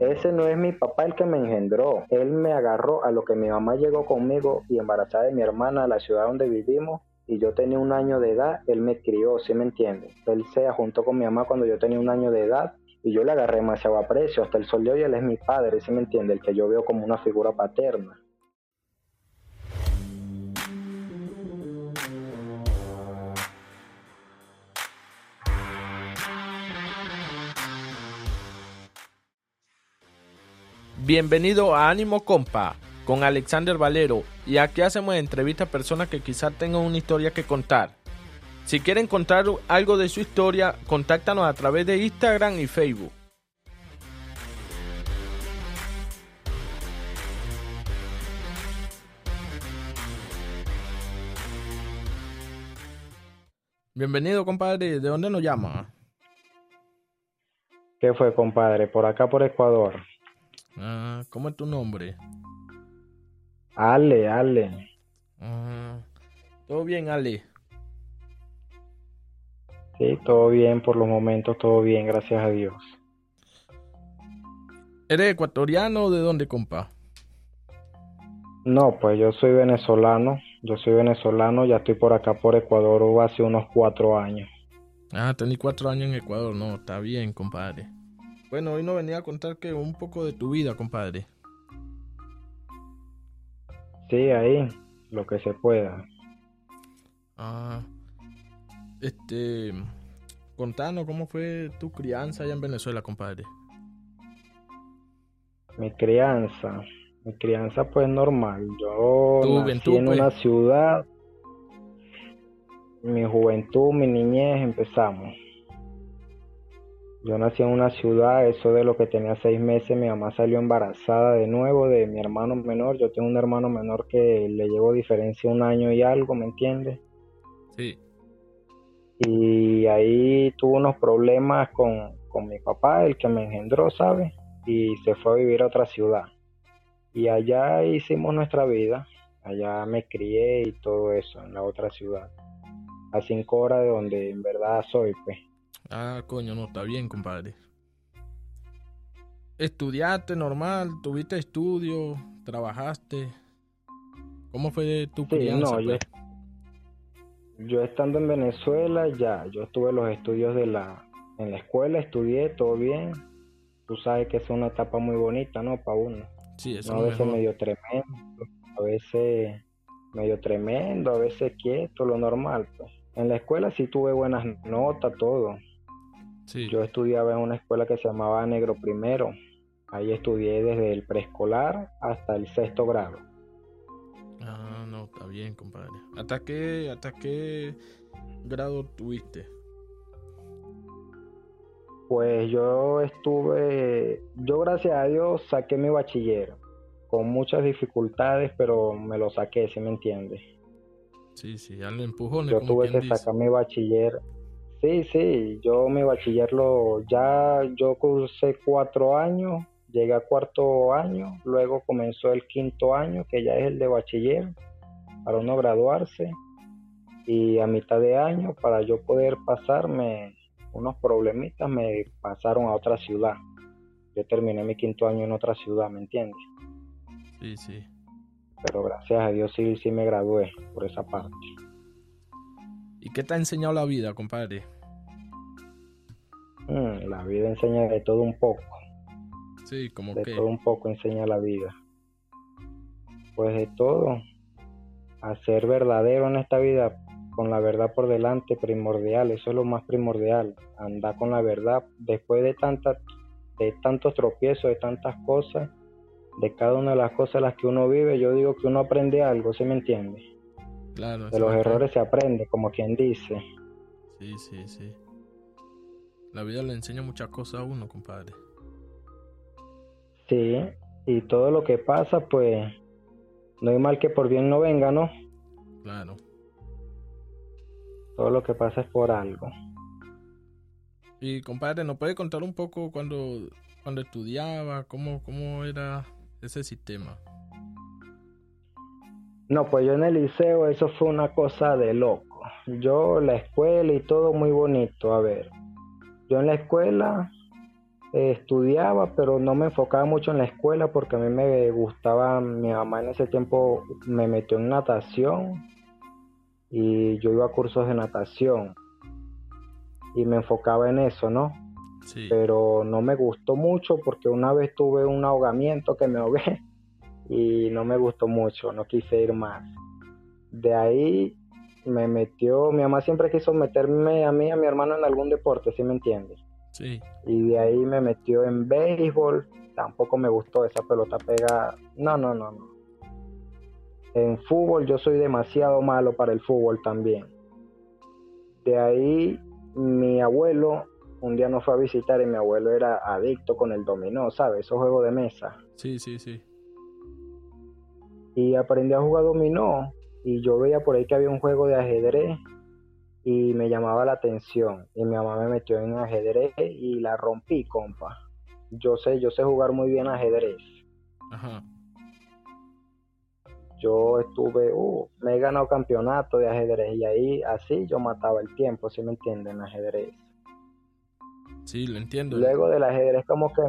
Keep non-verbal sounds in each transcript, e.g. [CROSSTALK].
Ese no es mi papá el que me engendró. Él me agarró a lo que mi mamá llegó conmigo y embarazada de mi hermana a la ciudad donde vivimos y yo tenía un año de edad, él me crió, ¿sí me entiende? Él se juntó con mi mamá cuando yo tenía un año de edad y yo le agarré demasiado aprecio. Hasta el sol de hoy él es mi padre, ¿sí me entiende? El que yo veo como una figura paterna. Bienvenido a Ánimo Compa con Alexander Valero y aquí hacemos entrevistas a personas que quizás tengan una historia que contar. Si quieren contar algo de su historia, contáctanos a través de Instagram y Facebook. Bienvenido, compadre. ¿De dónde nos llama? ¿Qué fue, compadre? Por acá, por Ecuador. Ah, ¿Cómo es tu nombre? Ale, Ale. Ah, ¿Todo bien, Ale? Sí, todo bien por los momentos, todo bien, gracias a Dios. ¿Eres ecuatoriano o de dónde, compa? No, pues yo soy venezolano, yo soy venezolano, ya estoy por acá por Ecuador hace unos cuatro años. Ah, tení cuatro años en Ecuador, no, está bien, compadre. Bueno, hoy no venía a contar que un poco de tu vida, compadre. Sí, ahí, lo que se pueda. Ah, este, contanos cómo fue tu crianza allá en Venezuela, compadre. Mi crianza, mi crianza pues normal. Yo Tu nací juventud, en pues. una ciudad, mi juventud, mi niñez, empezamos. Yo nací en una ciudad, eso de lo que tenía seis meses, mi mamá salió embarazada de nuevo de mi hermano menor. Yo tengo un hermano menor que le llevo diferencia un año y algo, ¿me entiendes? Sí. Y ahí tuvo unos problemas con, con mi papá, el que me engendró, ¿sabes? Y se fue a vivir a otra ciudad. Y allá hicimos nuestra vida, allá me crié y todo eso, en la otra ciudad. A cinco horas de donde en verdad soy, pues. Ah, coño, no, está bien, compadre. ¿Estudiaste normal? ¿Tuviste estudio? ¿Trabajaste? ¿Cómo fue tu Sí, crianza? no, yo, pues? yo estando en Venezuela, ya, yo tuve los estudios de la, en la escuela, estudié, todo bien. Tú sabes que es una etapa muy bonita, ¿no? Para uno. Sí, eso No, es a veces mejor. medio tremendo, a veces medio tremendo, a veces quieto, lo normal, pues. En la escuela sí tuve buenas notas, todo. Sí. Yo estudiaba en una escuela que se llamaba Negro Primero. Ahí estudié desde el preescolar hasta el sexto grado. Ah, no, está bien, compadre. ¿Hasta qué, hasta qué grado tuviste? Pues yo estuve, yo gracias a Dios saqué mi bachiller con muchas dificultades, pero me lo saqué, si me entiendes. Sí, sí, al empujones, Yo tuve que dice. sacar mi bachiller. Sí, sí, yo mi bachiller lo, ya yo cursé cuatro años, llegué a cuarto año, luego comenzó el quinto año, que ya es el de bachiller, para uno graduarse, y a mitad de año, para yo poder pasarme unos problemitas, me pasaron a otra ciudad. Yo terminé mi quinto año en otra ciudad, ¿me entiendes? Sí, sí. Pero gracias a Dios sí, sí me gradué por esa parte. ¿Y qué te ha enseñado la vida, compadre? Mm, la vida enseña de todo un poco. Sí, como de que. todo un poco enseña la vida. Pues de todo, a ser verdadero en esta vida, con la verdad por delante, primordial, eso es lo más primordial, andar con la verdad después de tantas, de tantos tropiezos, de tantas cosas, de cada una de las cosas las que uno vive, yo digo que uno aprende algo, ¿sí me entiende? Claro. De los errores se aprende, como quien dice. Sí, sí, sí. La vida le enseña muchas cosas a uno, compadre. Sí, y todo lo que pasa, pues, no hay mal que por bien no venga, ¿no? Claro. Todo lo que pasa es por algo. Y compadre, ¿nos puede contar un poco cuando, cuando estudiaba, cómo, cómo era ese sistema? No, pues yo en el liceo eso fue una cosa de loco. Yo, la escuela y todo muy bonito. A ver, yo en la escuela estudiaba, pero no me enfocaba mucho en la escuela porque a mí me gustaba, mi mamá en ese tiempo me metió en natación y yo iba a cursos de natación y me enfocaba en eso, ¿no? Sí. Pero no me gustó mucho porque una vez tuve un ahogamiento que me ahogué y no me gustó mucho, no quise ir más. De ahí me metió, mi mamá siempre quiso meterme a mí a mi hermano en algún deporte, ¿sí me entiendes? Sí. Y de ahí me metió en béisbol, tampoco me gustó esa pelota pega, no, no, no, no. En fútbol yo soy demasiado malo para el fútbol también. De ahí mi abuelo un día nos fue a visitar y mi abuelo era adicto con el dominó, ¿sabes? Esos juegos de mesa. Sí, sí, sí. Y aprendí a jugar dominó y yo veía por ahí que había un juego de ajedrez y me llamaba la atención y mi mamá me metió en ajedrez y la rompí, compa. Yo sé, yo sé jugar muy bien ajedrez. Ajá. Yo estuve, uh, me he ganado campeonato de ajedrez y ahí así yo mataba el tiempo, si me entienden, ajedrez. Sí, lo entiendo. Luego del ajedrez como que,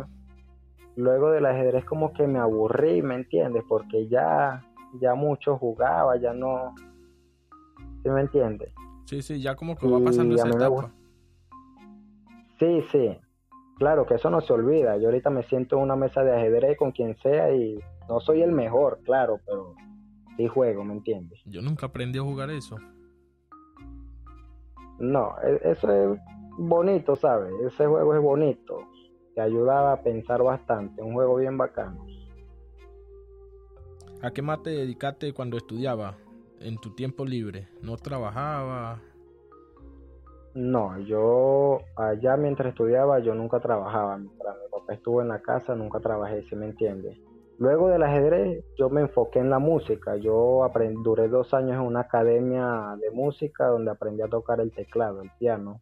luego del ajedrez como que me aburrí, ¿me entiendes? Porque ya, ya mucho jugaba, ya no, ¿sí me entiendes? Sí, sí, ya como que va pasando esa etapa. Sí, sí. Claro que eso no se olvida. Yo ahorita me siento en una mesa de ajedrez con quien sea y no soy el mejor, claro, pero sí juego, ¿me entiendes? Yo nunca aprendí a jugar eso. No, e, eso es bonito, ¿sabes? Ese juego es bonito. Te ayuda a pensar bastante. Un juego bien bacano. ¿A qué más te dedicaste cuando estudiaba? en tu tiempo libre? ¿No trabajaba? No, yo allá mientras estudiaba yo nunca trabajaba. Mientras mi papá estuvo en la casa nunca trabajé, si me entiendes. Luego del ajedrez yo me enfoqué en la música. Yo aprendí, duré dos años en una academia de música donde aprendí a tocar el teclado, el piano.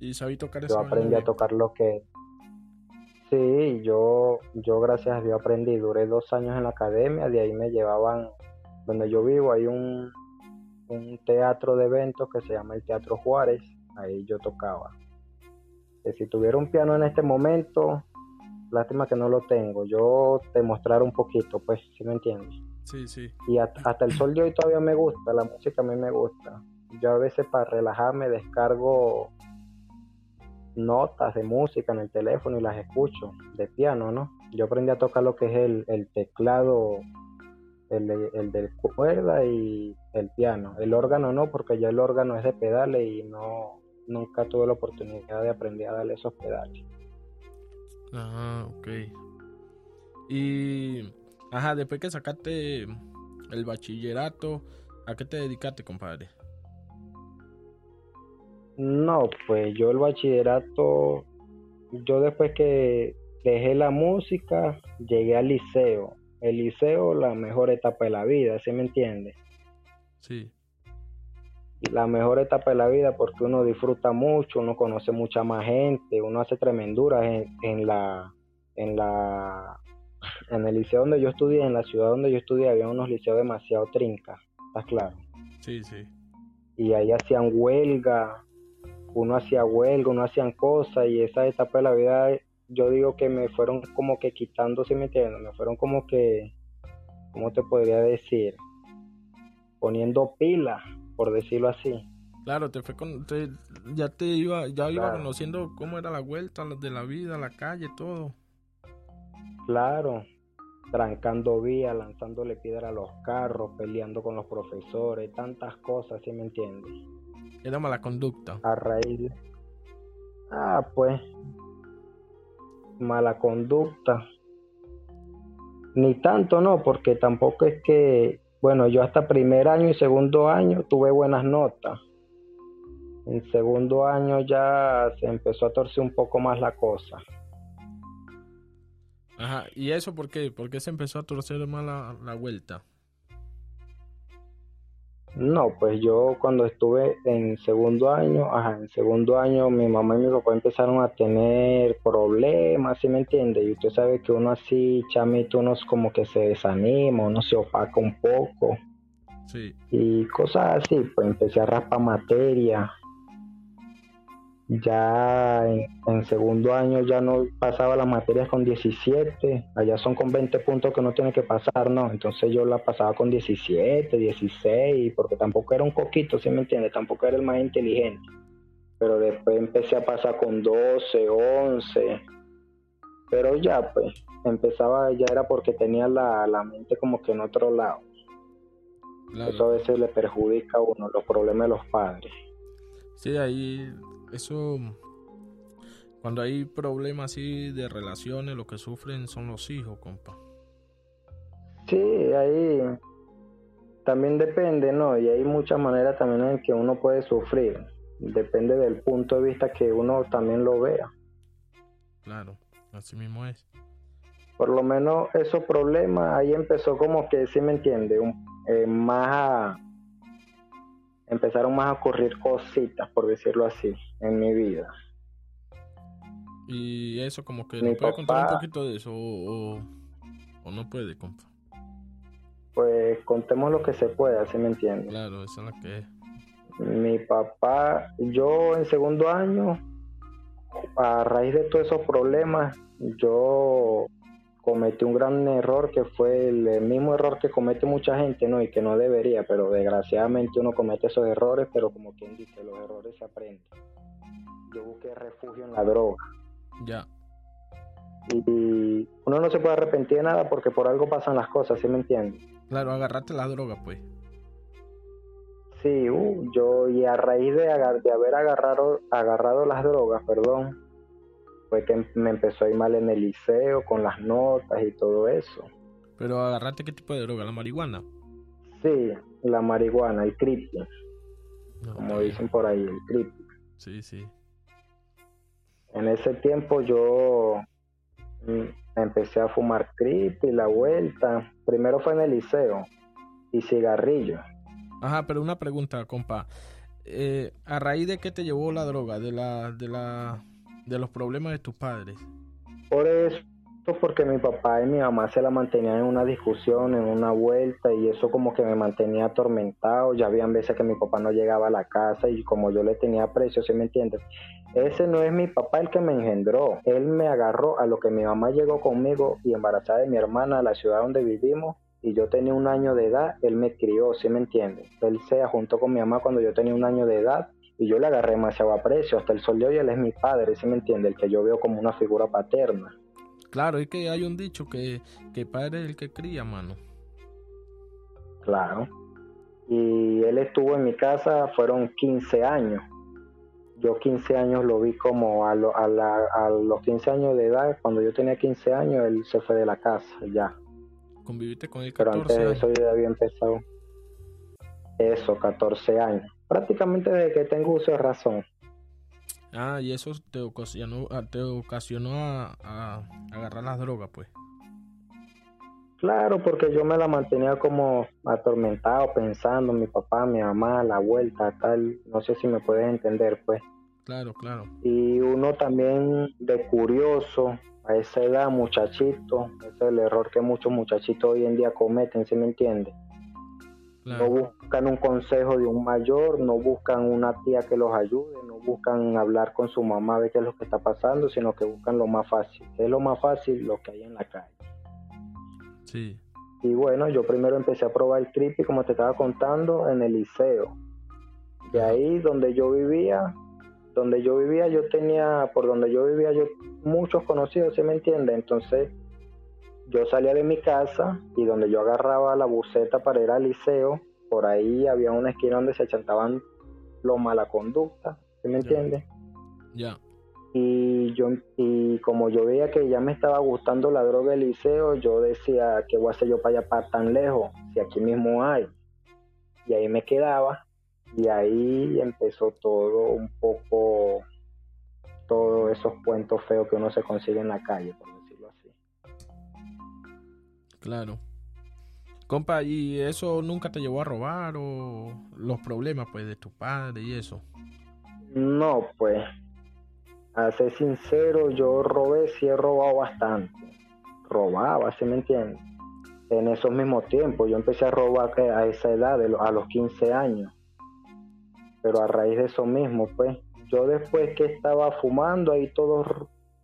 ¿Y sabí tocar eso? Yo aprendí a tocar lo que... Sí, yo, yo gracias a Dios aprendí. Duré dos años en la academia, de ahí me llevaban donde yo vivo hay un, un teatro de eventos que se llama el Teatro Juárez, ahí yo tocaba. Que si tuviera un piano en este momento, lástima que no lo tengo, yo te mostrara un poquito, pues, si me entiendes. Sí, sí. Y hasta, el sol de hoy todavía me gusta, la música a mí me gusta. Yo a veces para relajarme descargo notas de música en el teléfono y las escucho de piano, ¿no? Yo aprendí a tocar lo que es el, el teclado el, de, el del cuerda y el piano. El órgano no, porque ya el órgano es de pedales y no nunca tuve la oportunidad de aprender a darle esos pedales. Ah, ok. Y, ajá, después que sacaste el bachillerato, ¿a qué te dedicaste, compadre? No, pues yo el bachillerato, yo después que dejé la música, llegué al liceo el liceo la mejor etapa de la vida, ¿sí me entiendes? Sí. La mejor etapa de la vida porque uno disfruta mucho, uno conoce mucha más gente, uno hace tremenduras en, en la en la en el liceo donde yo estudié, en la ciudad donde yo estudié, había unos liceos demasiado trincas, ¿estás claro? Sí, sí. Y ahí hacían huelga, uno hacía huelga, uno hacían cosas y esa etapa de la vida yo digo que me fueron como que quitando, ¿sí me entiendes? Me fueron como que, ¿cómo te podría decir? Poniendo pila, por decirlo así. Claro, te fue con, ya te iba, ya iba conociendo cómo era la vuelta de la vida, la calle, todo. Claro, trancando vías, lanzándole piedra a los carros, peleando con los profesores, tantas cosas, ¿sí me entiendes? Era mala conducta. A raíz Ah, pues, mala conducta. Ni tanto no, porque tampoco es que, bueno, yo hasta primer año y segundo año tuve buenas notas. En segundo año ya se empezó a torcer un poco más la cosa. Ajá, ¿y eso por qué? ¿Por qué se empezó a torcer más la, la vuelta? No, pues yo cuando estuve en segundo año, ajá, en segundo año mi mamá y mi papá empezaron a tener problemas, ¿sí me entiende? Y usted sabe que uno así, chamito, uno es como que se desanima, uno se opaca un poco. Sí. Y cosas así, pues empecé a raspar materia. Ya en, segundo año ya no pasaba las materias con 17, allá son con 20 puntos que no tiene que pasar, ¿no? Entonces yo la pasaba con 17, 16, porque tampoco era un coquito, ¿sí me entiendes? Tampoco era el más inteligente. Pero después empecé a pasar con 12, 11. Pero ya, pues, empezaba, ya era porque tenía la, la mente como que en otro lado. Eso a veces le perjudica a uno, los problemas de los padres. Sí, ahí eso, cuando hay problemas así de relaciones, lo que sufren son los hijos, compa. Sí, ahí también depende, ¿no? Y hay muchas maneras también en que uno puede sufrir. Depende del punto de vista que uno también lo vea. Claro, así mismo es. Por lo menos esos problemas, ahí empezó como que, sí me entiende, un, eh, más empezaron más a ocurrir cositas, por decirlo así, en mi vida. Y eso como que ¿no puede contar un poquito de eso o, no puede, compa? Pues contemos lo que se pueda, ¿sí me entiendes? Claro, eso es lo que es. Mi papá, yo en segundo año, a raíz de todos esos problemas, yo cometí un gran error que fue el, mismo error que comete mucha gente, ¿no? Y que no debería, pero desgraciadamente uno comete esos errores, pero como quien dice, los errores se aprenden. Yo busqué refugio en la droga. Ya. Y uno no se puede arrepentir de nada porque por algo pasan las cosas, ¿sí me entiendes? Claro, agarrate la droga, pues. Sí, uh, yo y a raíz de, de haber agarrado, agarrado las drogas, perdón, fue que me empezó a ir mal en el liceo con las notas y todo eso. ¿Pero agarraste qué tipo de droga? ¿La marihuana? Sí, la marihuana, el creepy. como dicen por ahí, el creepy. Sí, sí. En ese tiempo yo mm, empecé a fumar creepy, la vuelta. Primero fue en el liceo y cigarrillo. Ajá, pero una pregunta, compa. Eh, ¿A raíz de qué te llevó la droga? ¿De la, de la de los problemas de tus padres? Por eso, porque mi papá y mi mamá se la mantenían en una discusión, en una vuelta, y eso como que me mantenía atormentado. Ya habían veces que mi papá no llegaba a la casa y como yo le tenía precio, ¿sí me entiendes? Ese no es mi papá el que me engendró. Él me agarró a lo que mi mamá llegó conmigo y embarazada de mi hermana a la ciudad donde vivimos y yo tenía un año de edad, él me crió, ¿sí me entiendes? Él se juntó con mi mamá cuando yo tenía un año de edad y yo le agarré demasiado aprecio. Hasta el sol de hoy él es mi padre, ¿sí me entiende? El que yo veo como una figura paterna. Claro, es que hay un dicho que, que padre es el que cría, mano. Claro. Y él estuvo en mi casa, fueron 15 años. Yo 15 años lo vi como a, a, los 15 años de edad, cuando yo tenía 15 años, él se fue de la casa, ya. ¿Conviviste con él 14 Pero antes de eso yo ya había empezado. Eso, 14 años prácticamente desde que tengo uso de razón. Ah, y eso te ocasionó, ah, te ocasionó a, agarrar las drogas, pues. Claro, porque yo me la mantenía como atormentado, pensando mi papá, mi mamá, la vuelta, tal. No sé si me puedes entender, pues. Claro, claro. Y uno también de curioso, a esa edad, muchachito, ese es el error que muchos muchachitos hoy en día cometen, ¿sí me No buscan un consejo de un mayor, no buscan una tía que los ayude, no buscan hablar con su mamá de qué es lo que está pasando, sino que buscan lo más fácil. ¿Qué es lo más fácil? Lo que hay en la calle. Sí. Y bueno, yo primero empecé a probar el creepy, como te estaba contando, en el liceo. De ahí donde yo vivía, donde yo vivía, yo tenía, por donde yo vivía, yo muchos conocidos, ¿se me entiende? Entonces, yo salía de mi casa y donde yo agarraba la buceta para ir al liceo, por ahí había una esquina donde se chantaban los mala conducta, ¿sí me entiendes? Ya. Y yo y como yo veía que ya me estaba gustando la droga del liceo, yo decía, ¿qué voy a hacer yo para allá para tan lejos? Si aquí mismo hay. Y ahí me quedaba y ahí empezó todo un poco todos esos cuentos feos que uno se consigue en la calle. Claro. Compa, ¿y eso nunca te llevó a robar o los problemas pues de tu padre y eso? No, pues, a ser sincero, yo robé, sí he robado bastante. Robaba, ¿sí me entiendes? En esos mismos tiempos, yo empecé a robar a esa edad, a los 15 años. Pero a raíz de eso mismo, pues, yo después que estaba fumando, ahí todos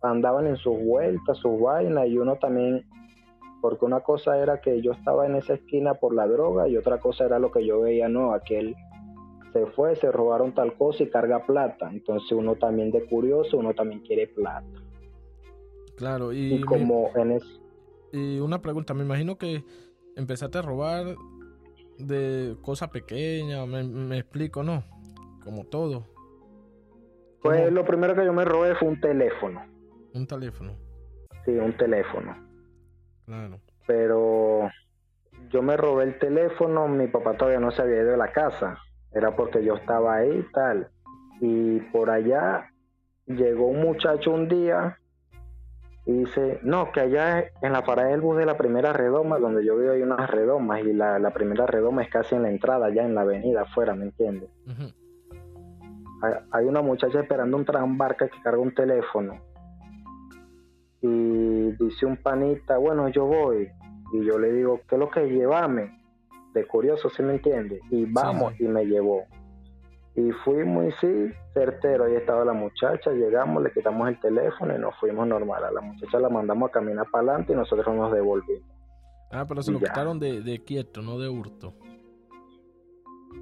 andaban en sus vueltas, sus vainas, y uno también, porque una cosa era que yo estaba en esa esquina por la droga, y otra cosa era lo que yo veía, no, aquel se fue, se robaron tal cosa y carga plata. Entonces uno también de curioso, uno también quiere plata. Claro, y, como en eso. Y una pregunta, me imagino que empezaste a robar de cosas pequeñas, me, explico, ¿no? Como todo. Pues lo primero que yo me robé fue un teléfono. Un teléfono. Sí, un teléfono. Claro. Pero yo me robé el teléfono, mi papá todavía no se había ido de la casa era porque yo estaba ahí y tal. Y por allá llegó un muchacho un día y dice, no, que allá en la parada del bus de la primera redoma, donde yo vivo hay unas redomas y la, primera redoma es casi en la entrada, allá en la avenida afuera, ¿me entiendes? hay, una muchacha esperando un trambarca que carga un teléfono y dice un panita, bueno, yo voy. Y yo le digo, ¿qué es lo que llevame? de curioso, ¿sí me entiende? Y vamos, y me llevó. Y fui muy, sí, certero. Ahí estaba la muchacha, llegamos, le quitamos el teléfono y nos fuimos normal. A la muchacha la mandamos a caminar para adelante y nosotros nos devolvimos. Ah, pero se lo quitaron de, de, quieto, no de hurto.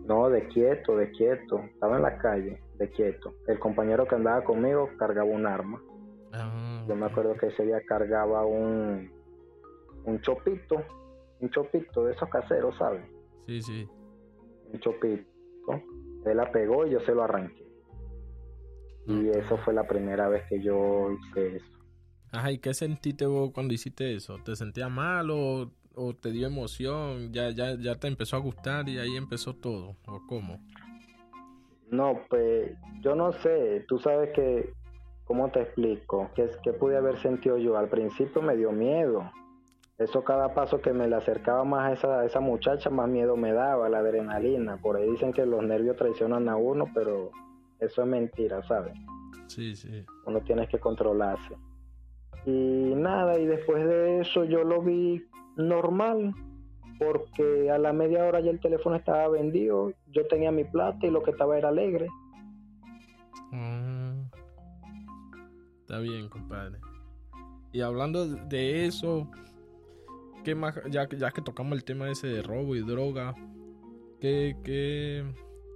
No, de quieto, de quieto. Estaba en la calle, de quieto. El compañero que andaba conmigo cargaba un arma. Ah, Yo me acuerdo que ese día cargaba un, un chopito un chopito de esos caseros, ¿sabes? Sí, sí. Un chopito. Él la pegó y yo se lo arranqué. Y eso fue la primera vez que yo hice eso. Ajá, ¿y qué sentiste vos cuando hiciste eso? ¿Te sentías mal o, te dio emoción? ¿Ya, ya, ¿Ya te empezó a gustar y ahí empezó todo? ¿O cómo? No, pues yo no sé. Tú sabes que, ¿cómo te explico? ¿Qué, qué pude haber sentido yo? Al principio me dio miedo eso cada paso que me le acercaba más a esa, esa muchacha, más miedo me daba, la adrenalina. Por ahí dicen que los nervios traicionan a uno, pero eso es mentira, ¿sabes? Sí, sí. Uno tiene que controlarse. Y nada, y después de eso yo lo vi normal, porque a la media hora ya el teléfono estaba vendido, yo tenía mi plata y lo que estaba era alegre. Mm. Está bien, compadre. Y hablando de eso, ¿Qué más, ya, ya que tocamos el tema ese de robo y droga, ¿qué, qué,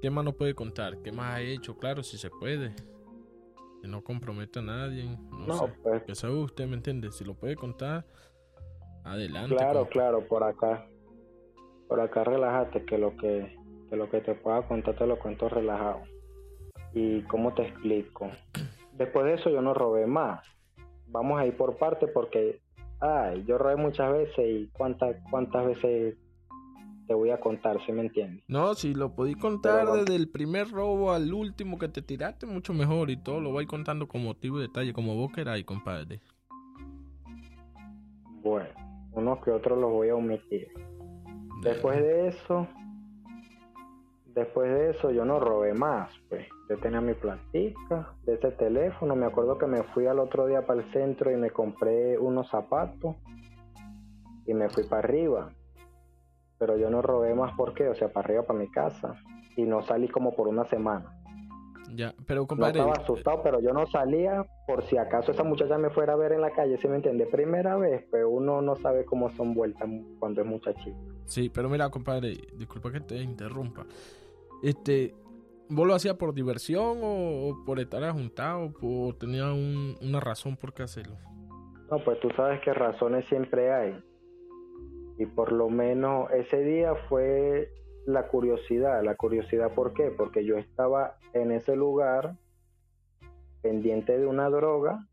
qué más nos puede contar? ¿Qué más ha hecho? Claro, si se puede. Que no comprometa a nadie. No, sé. Pues. Que sabe usted, ¿me entiende? Si lo puede contar, adelante. Claro, claro, por acá. Por acá relájate, que lo que, que lo que te pueda contar te lo cuento relajado. ¿Y cómo te explico? Después de eso yo no robé más. Vamos a ir por parte porque Ay, yo robé muchas veces y cuántas cuántas veces te voy a contar, si me entiendes. No, si lo podí contar desde el primer robo al último que te tiraste, mucho mejor y todo lo voy contando con motivo y detalle, como vos queráis, compadre. Bueno, unos que otros los voy a omitir. Después de eso, después de eso yo no robé más, pues yo tenía mi plastica de ese teléfono, me acuerdo que me fui al otro día para el centro y me compré unos zapatos y me fui para arriba, pero yo no robé más porque, o sea, para arriba para mi casa y no salí como por una semana. Ya, pero compadre. estaba asustado, pero yo no salía por si acaso esa muchacha me fuera a ver en la calle, si me entiende? Primera vez, pero uno no sabe cómo son vueltas cuando es muchachito. Sí, pero mira, compadre, disculpa que te interrumpa. Este, ¿vos lo hacías por diversión o, por estar ajuntado o tenía una razón por qué hacerlo? No, pues tú sabes que razones siempre hay. Y por lo menos ese día fue la curiosidad. La curiosidad, ¿por qué? Porque yo estaba en ese lugar pendiente de una droga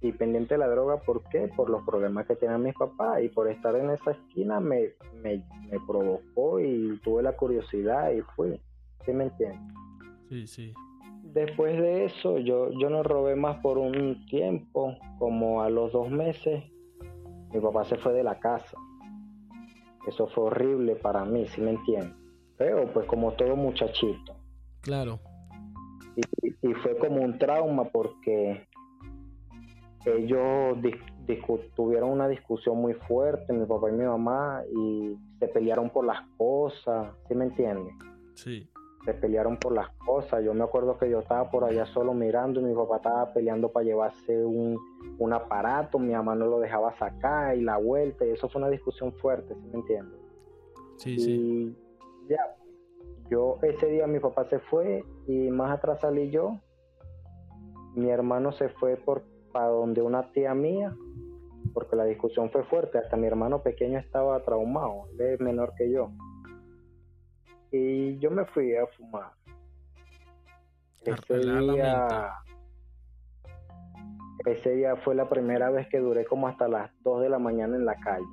y pendiente de la droga, ¿por qué? Por los problemas que tenían mis papás y por estar en esa esquina me, me, provocó y tuve la curiosidad y fui. ¿Sí me entiendes? Sí, sí. Después de eso, yo, yo no robé más por un tiempo, como a los dos meses, mi papá se fue de la casa. Eso fue horrible para mí, ¿sí me entiendes? Pero pues como todo muchachito. Claro. y fue como un trauma porque ellos tuvieron una discusión muy fuerte, mi papá y mi mamá, y se pelearon por las cosas, ¿sí me entiendes? Sí. se pelearon por las cosas. Yo me acuerdo que yo estaba por allá solo mirando y mi papá estaba peleando para llevarse un, un aparato, mi mamá no lo dejaba sacar y la vuelta, y eso fue una discusión fuerte, ¿sí me entiendes? Sí, y sí. ya, yo ese día mi papá se fue y más atrás salí yo. Mi hermano se fue por para donde una tía mía, porque la discusión fue fuerte, hasta mi hermano pequeño estaba traumado, él es menor que yo. Y yo me fui a fumar. Ese día, ese día fue la primera vez que duré como hasta las 2 de la mañana en la calle.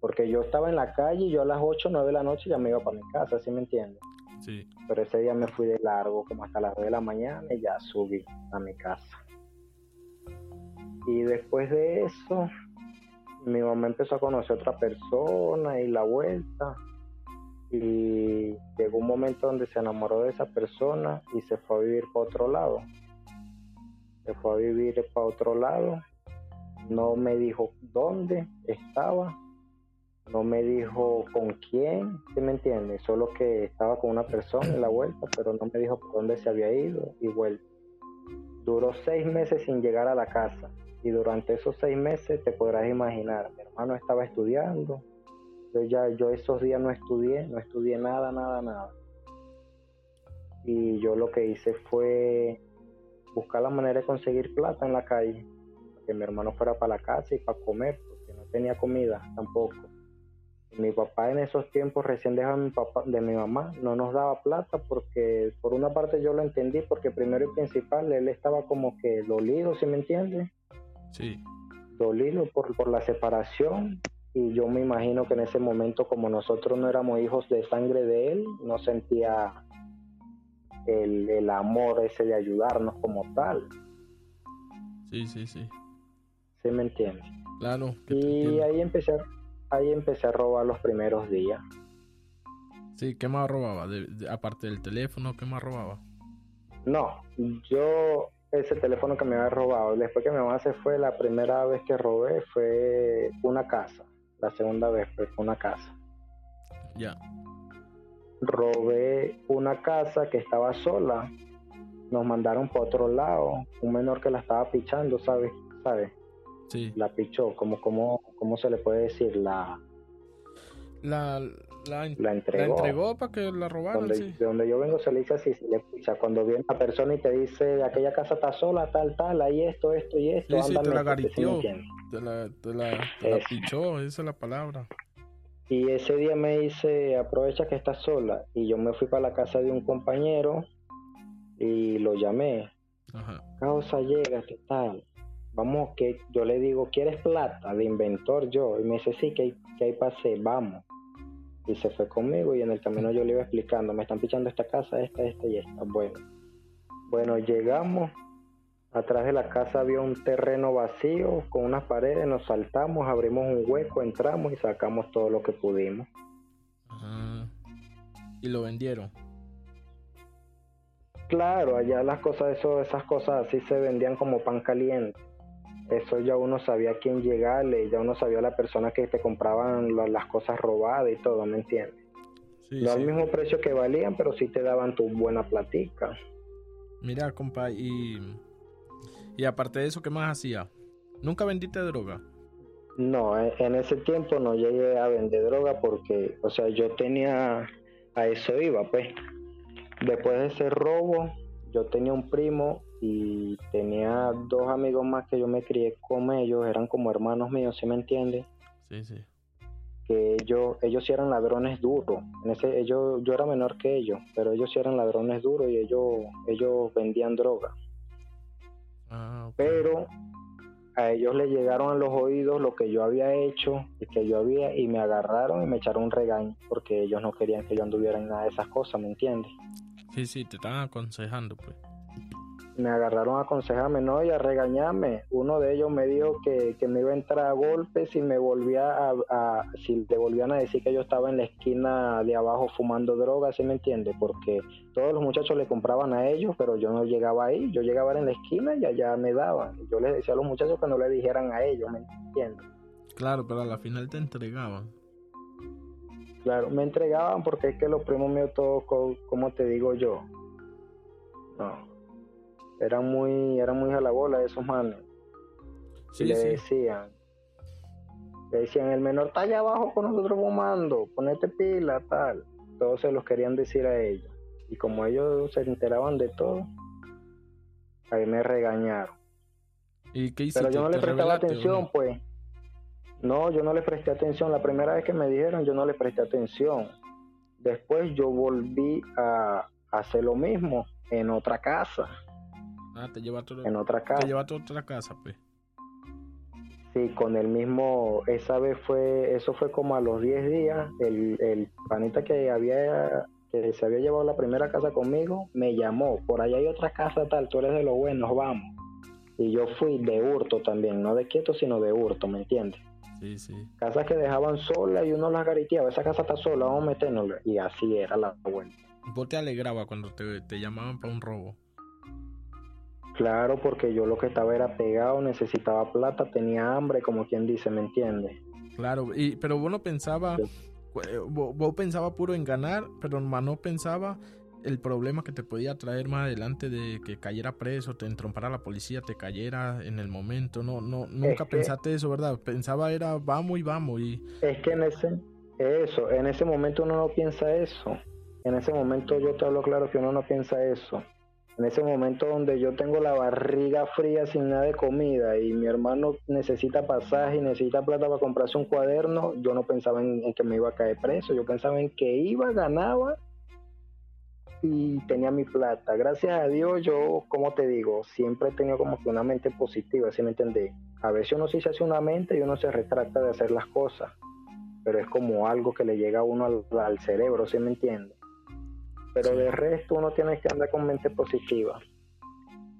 Porque yo estaba en la calle y yo a las 8 o 9 de la noche ya me iba para mi casa, ¿sí me entiendes? Sí. Pero ese día me fui de largo, como hasta las 2 de la mañana y ya subí a mi casa. Y después de eso, mi mamá empezó a conocer a otra persona y la vuelta. Y llegó un momento donde se enamoró de esa persona y se fue a vivir para otro lado. Se fue a vivir para otro lado. No me dijo dónde estaba. No me dijo con quién, ¿sí me entiendes? Solo que estaba con una persona en la vuelta, pero no me dijo dónde se había ido y vuelto. Duró seis meses sin llegar a la casa y durante esos seis meses te podrás imaginar, mi hermano estaba estudiando, yo ya, yo esos días no estudié, no estudié nada, nada, nada. Y yo lo que hice fue buscar la manera de conseguir plata en la calle, para que mi hermano fuera para la casa y para comer, porque no tenía comida tampoco. Mi papá en esos tiempos recién dejaba mi papá, de mi mamá, no nos daba plata porque por una parte yo lo entendí, porque primero y principal él estaba como que dolido, ¿sí me entiendes? Sí. dolido por, por la separación y yo me imagino que en ese momento como nosotros no éramos hijos de sangre de él, no sentía el, el amor ese de ayudarnos como tal, Sí, sí, sí. ¿sí me entiendes? Claro. que Y ahí empecé, ahí empecé a robar los primeros días. Sí, ¿qué más robaba? De- de- aparte del teléfono, ¿qué más robaba? No, yo ese teléfono que me había robado, después que mi mamá se fue, la primera vez que robé fue una casa, la segunda vez fue una casa. Ya. robé una casa que estaba sola. Nos mandaron para otro lado. Un menor que la estaba pichando, ¿sabes? ¿Sabes? Sí. La pichó. como cómo, ¿Cómo se le puede decir? La, La, la, en- la la entregó. entregó para que la robaran, Donde, sí. Donde yo vengo se le dice así, se le picha. Cuando viene una persona y te dice, aquella casa está sola, tal, tal, hay esto, esto y esto. Sí, te la métete", ¿sí me gariteó. entiendes? Te la, te la, te la pichó, esa es la palabra. Y ese día me dice, aprovecha que estás sola. Y yo me fui para la casa de un compañero y lo llamé. Ajá. Causa, llega, ¿qué tal? Vamos, que yo le digo, ¿quieres plata? De inventor yo. Y me dice, sí, que que hay pase, vamos. Y se fue conmigo y en el camino yo le iba explicando, me están pichando esta casa, esta, esta y esta. Bueno, bueno, llegamos. Atrás de la casa había un terreno vacío con unas paredes, nos saltamos, abrimos un hueco, entramos y sacamos todo lo que pudimos. Ajá. Y lo vendieron. Claro, allá las cosas, eso, esas cosas así se vendían como pan caliente. Eso ya uno sabía a quién llegarle, ya uno sabía la persona que te compraban la- las cosas robadas y todo, ¿me entiendes? Sí, no sí. al mismo precio que valían, pero sí te daban tu buena platica. Mira, compa, y, y aparte de eso, ¿qué más hacía? ¿Nunca vendiste droga? No, en en ese tiempo no llegué a vender droga porque, o sea, yo tenía, a eso iba, pues. Después de ese robo, yo tenía un primo y tenía dos amigos más que yo me crié con ellos, eran como hermanos míos, ¿sí me entiendes? Sí, sí. Que ellos, ellos sí eran ladrones duros. En ese, ellos, yo era menor que ellos, pero ellos sí eran ladrones duros y ellos, ellos vendían droga. Ah, pero a ellos le llegaron a los oídos lo que yo había hecho y que yo había y me agarraron y me echaron un regaño porque ellos no querían que yo anduviera en nada de esas cosas, ¿me entiendes? Sí, sí, te estaban aconsejando, pues. Me agarraron a aconsejarme, no, y a regañarme. Uno de ellos me dijo que, que me iba a entrar a golpes si me volvía a, a- si le volvían a decir que yo estaba en la esquina de abajo fumando droga, ¿sí me entiende? Porque todos los muchachos le compraban a ellos, pero yo no llegaba ahí, yo llegaba en la esquina y allá me daban. Y Yo les decía a los muchachos que no le dijeran a ellos, ¿me entiendes? Claro, pero a la final te entregaban. Claro, me entregaban porque es que los primos míos todos, como te digo yo, no, eran muy, eran muy a la bola esos manes. Sí, le decían, le decían, el menor está allá abajo con nosotros fumando, ponete pila, tal. Todos se los querían decir a ellos. Y como ellos se enteraban de todo, ahí me regañaron. ¿Y qué Pero yo no le prestaba atención, pues. No, yo no le presté atención. La primera vez que me dijeron, yo no le presté atención. Después yo volví a hacer lo mismo en otra casa. Ah, te llevaste en otra casa. Te llevaste a otra casa, pues. Sí, con el mismo, esa vez fue, eso fue como a los 10 días, el, el panita que había, que se había llevado la primera casa conmigo, me llamó, por allá hay otra casa tal, tú eres de los buenos, vamos. Y yo fui de hurto también, no de quieto, sino de hurto, ¿me entiendes? Sí, sí. Casas que dejaban sola y uno las gariteaba, esa casa está sola, vamos a meternos. Y así era la vuelta. ¿Vos te alegraba cuando te, te llamaban para un robo? Claro, porque yo lo que estaba era pegado, necesitaba plata, tenía hambre, como quien dice, ¿me entiendes? Claro, y, pero vos no pensaba, eh, vos, pensaba puro en ganar, pero no pensaba el problema que te podía traer más adelante de que cayera preso, te entrompara la policía, te cayera en el momento. No, no, nunca pensaste eso, ¿verdad? Pensaba era vamos y vamos y. Es que en ese, eso, en ese momento uno no piensa eso. En ese momento yo te hablo claro que uno no piensa eso en ese momento donde yo tengo la barriga fría sin nada de comida y mi hermano necesita pasaje y necesita plata para comprarse un cuaderno, yo no pensaba en, que me iba a caer preso, yo pensaba en que iba, ganaba y tenía mi plata. Gracias a Dios yo, como te digo, siempre he tenido como que una mente positiva, ¿sí me entendés? A veces uno sí se hace una mente y uno se retracta de hacer las cosas, pero es como algo que le llega a uno al, al cerebro, ¿sí me entiendes? Pero de resto uno tiene que andar con mente positiva.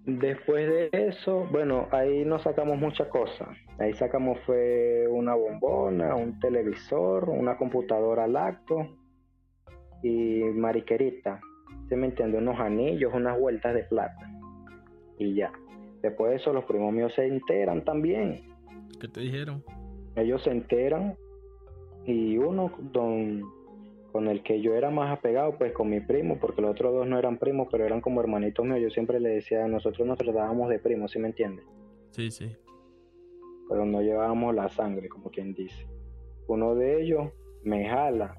Después de eso, bueno, ahí nos sacamos muchas cosas. Ahí sacamos fue una bombona, un televisor, una computadora lacto y mariquerita. ¿Se me entiende? Unos anillos, unas vueltas de plata. Y ya. Después de eso, los primos míos se enteran también. ¿Qué te dijeron? Ellos se enteran y uno, don con el que yo era más apegado, pues con mi primo, porque los otros dos no eran primos, pero eran como hermanitos míos. Yo siempre le decía, nosotros nos tratábamos de primos, ¿sí me entiendes? Sí, sí. Pero no llevábamos la sangre, como quien dice. Uno de ellos me jala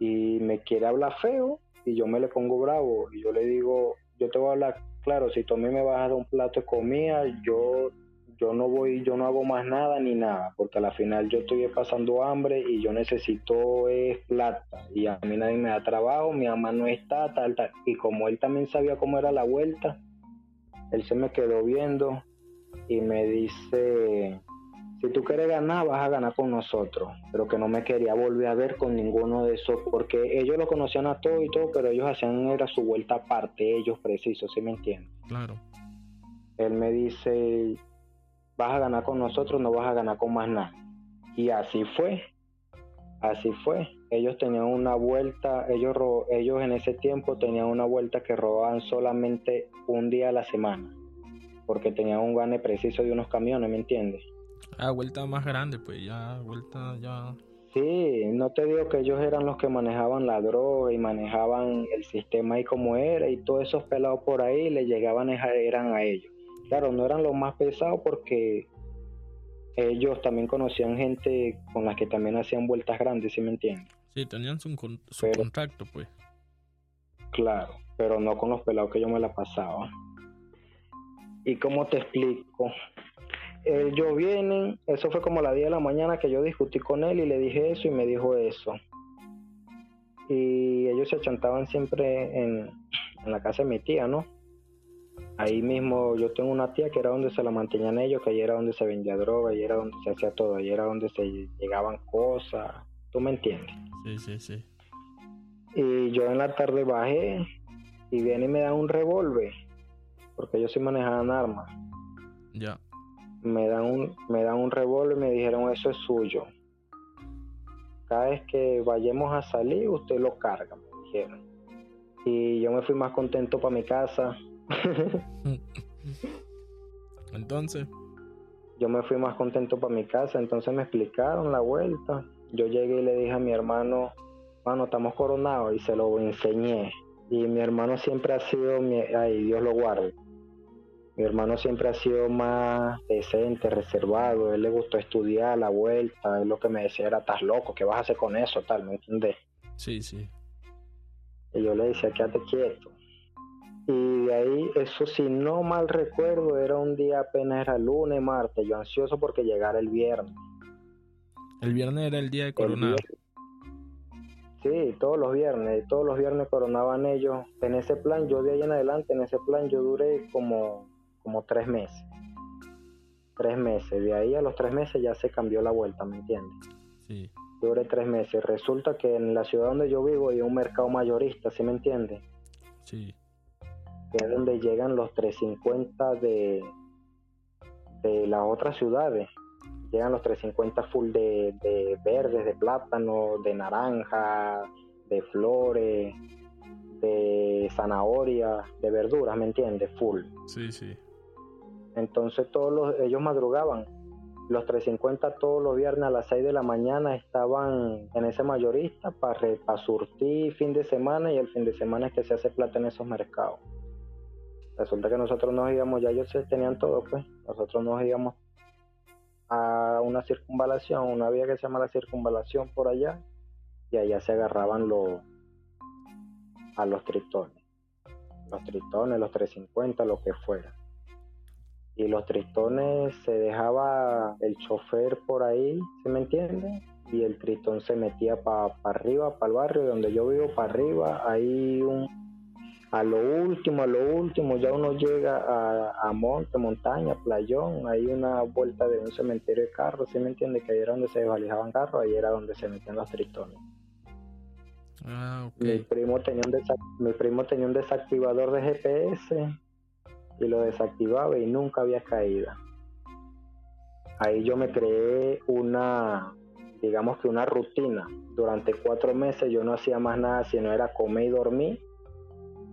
y me quiere hablar feo y yo me le pongo bravo y yo le digo, yo te voy a hablar claro, si tú a mí me vas a dar un plato de comida, yo yo no voy, yo no hago más nada ni nada, porque a la final yo estoy pasando hambre y yo necesito es plata y a mí nadie me da trabajo, mi mamá no está, tal, tal. Y como él también sabía cómo era la vuelta, él se me quedó viendo y me dice, si tú quieres ganar, vas a ganar con nosotros, pero que no me quería volver a ver con ninguno de esos, porque ellos lo conocían a todo y todo, pero ellos hacían era su vuelta aparte, ellos precisos, ¿sí me entienden? Claro. Él me dice, vas a ganar con nosotros, no vas a ganar con más nada. Y así fue, así fue. Ellos tenían una vuelta, ellos, ellos en ese tiempo tenían una vuelta que robaban solamente un día a la semana, porque tenían un gane preciso de unos camiones, ¿me entiendes? Ah, vuelta más grande, pues ya, vuelta ya... Sí, no te digo que ellos eran los que manejaban la droga y manejaban el sistema ahí como era y todos esos pelados por ahí le llegaban, eran a ellos. Claro, no eran los más pesados porque ellos también conocían gente con la que también hacían vueltas grandes, ¿sí me entiendes? Sí, tenían su, contacto, pues. Claro, pero no con los pelados que yo me la pasaba. ¿Y cómo te explico? Ellos vienen, eso fue como la 10 de la mañana que yo discutí con él y le dije eso y me dijo eso. Y ellos se achantaban siempre en, en la casa de mi tía, ¿no? Ahí mismo yo tengo una tía que era donde se la mantenían ellos, que ahí era donde se vendía droga, ahí era donde se hacía todo, ahí era donde se llegaban cosas, ¿tú me entiendes? Sí, sí, sí. Y yo en la tarde bajé y viene y me dan un revólver, porque ellos sí manejaban armas. Ya. Me dan un, me dan un revólver y me dijeron eso es suyo. Cada vez que vayamos a salir, usted lo carga, me dijeron. Y yo me fui más contento para mi casa [LAUGHS] entonces. Yo me fui más contento para mi casa, entonces me explicaron la vuelta. yo llegué y le dije a mi hermano, bueno, estamos coronados y se lo enseñé. Y mi hermano siempre ha sido, mi, ay, Dios lo guarde. Mi hermano siempre ha sido más decente, reservado. Él le gustó estudiar la vuelta. Él lo que me decía era, estás loco, ¿qué vas a hacer con eso? Tal, ¿me entiendes? Sí, sí. Y yo le decía, quédate quieto. Y de ahí, eso si no mal recuerdo, era un día apenas era lunes, martes. Yo ansioso porque llegara el viernes. El viernes era el día de coronar. Sí, todos los viernes, todos los viernes coronaban ellos. En ese plan, yo de ahí en adelante, en ese plan yo duré como, como tres meses. Tres meses. De ahí a los tres meses ya se cambió la vuelta, ¿me entiendes? Sí. Duré tres meses. Resulta que en la ciudad donde yo vivo hay un mercado mayorista, ¿sí me entiendes? Sí. Que es donde llegan los 350 de, de las otras ciudades llegan los 350 full de, de verdes, de plátano, de naranja, de flores, de zanahoria, de verduras, ¿me entiendes? Full. Sí, sí. Entonces todos los, ellos madrugaban. Los 350 todos los viernes a las 6 de la mañana estaban en ese mayorista para, para surtir fin de semana y el fin de semana es que se hace plata en esos mercados. Resulta que nosotros nos íbamos, ya ellos tenían todo, pues. Nosotros nos íbamos a una circunvalación, una vía que se llama la circunvalación por allá, y allá se agarraban los a los tritones, los tritones, los 350, lo que fuera. Y los tritones se dejaba el chofer por ahí, ¿se me entiende? Y el tritón se metía para arriba, para el barrio donde yo vivo, para arriba, hay un a lo último, a lo último, ya uno llega a, a monte, montaña, playón, hay una vuelta de un cementerio de carros, ¿sí me entiende? Que ahí era donde se desvalijaban carros, ahí era donde se metían los tritones. Ah, mi, primo tenía un mi primo tenía un desactivador de GPS y lo desactivaba y nunca había caída. Ahí yo me creé una, digamos que una rutina. Durante cuatro meses yo no hacía más nada sino era comer y dormir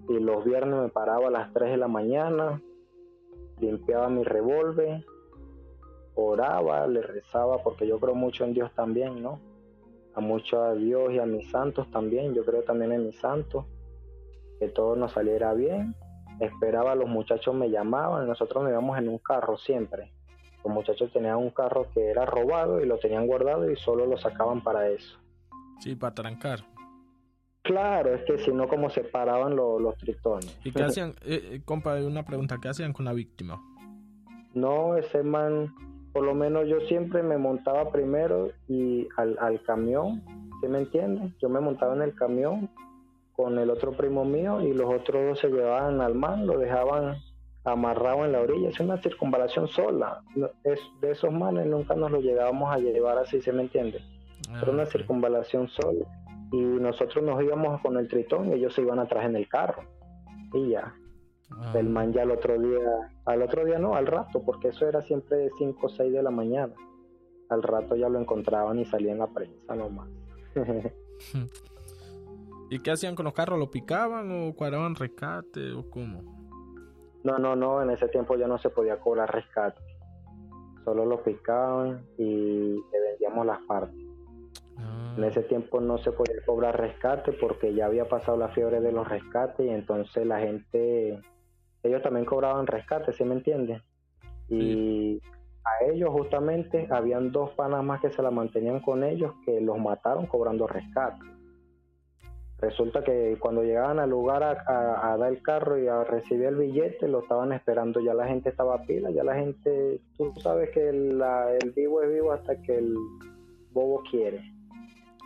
y los viernes me paraba a las 3 de la mañana, limpiaba mi revólver, oraba, le rezaba, porque yo creo mucho en Dios también, ¿no? A mucho a Dios y a mis santos también, yo creo también en mis santos, que todo nos saliera bien. Esperaba, los muchachos me llamaban, nosotros nos íbamos en un carro siempre. Los muchachos tenían un carro que era robado y lo tenían guardado y solo lo sacaban para eso. Sí, para trancar. Claro, es que si no, como se paraban los tritones. ¿Y qué hacían, eh, eh, compa, una pregunta, qué hacían con la víctima? No, ese man, por lo menos yo siempre me montaba primero y al, al camión, ¿sí me entiendes? Yo me montaba en el camión con el otro primo mío y los otros dos se llevaban al man, lo dejaban amarrado en la orilla. Es una circunvalación sola. Es, de esos manes nunca nos lo llegábamos a llevar así, ¿se me entiende? Era Ah, una ok. circunvalación sola. Y nosotros nos íbamos con el tritón y ellos se iban atrás en el carro. Y ya. Ah, El man ya al otro día, al otro día no, al rato, porque eso era siempre de 5 o 6 de la mañana. Al rato ya lo encontraban y salía en la prensa nomás. [LAUGHS] ¿Y qué hacían con los carros? ¿Lo picaban o cuadraban rescate o cómo? no, no, no, en ese tiempo ya no se podía cobrar rescate. Solo lo picaban y le vendíamos las partes. En ese tiempo no se podía cobrar rescate porque ya había pasado la fiebre de los rescates y entonces la gente, ellos también cobraban rescate, ¿sí me entiendes? Y a ellos justamente habían dos panas más que se la mantenían con ellos que los mataron cobrando rescate. Resulta que cuando llegaban al lugar a, a- a dar el carro y a recibir el billete, lo estaban esperando, ya la gente estaba a pila, ya la gente, tú sabes que la- el vivo es vivo hasta que el bobo quiere.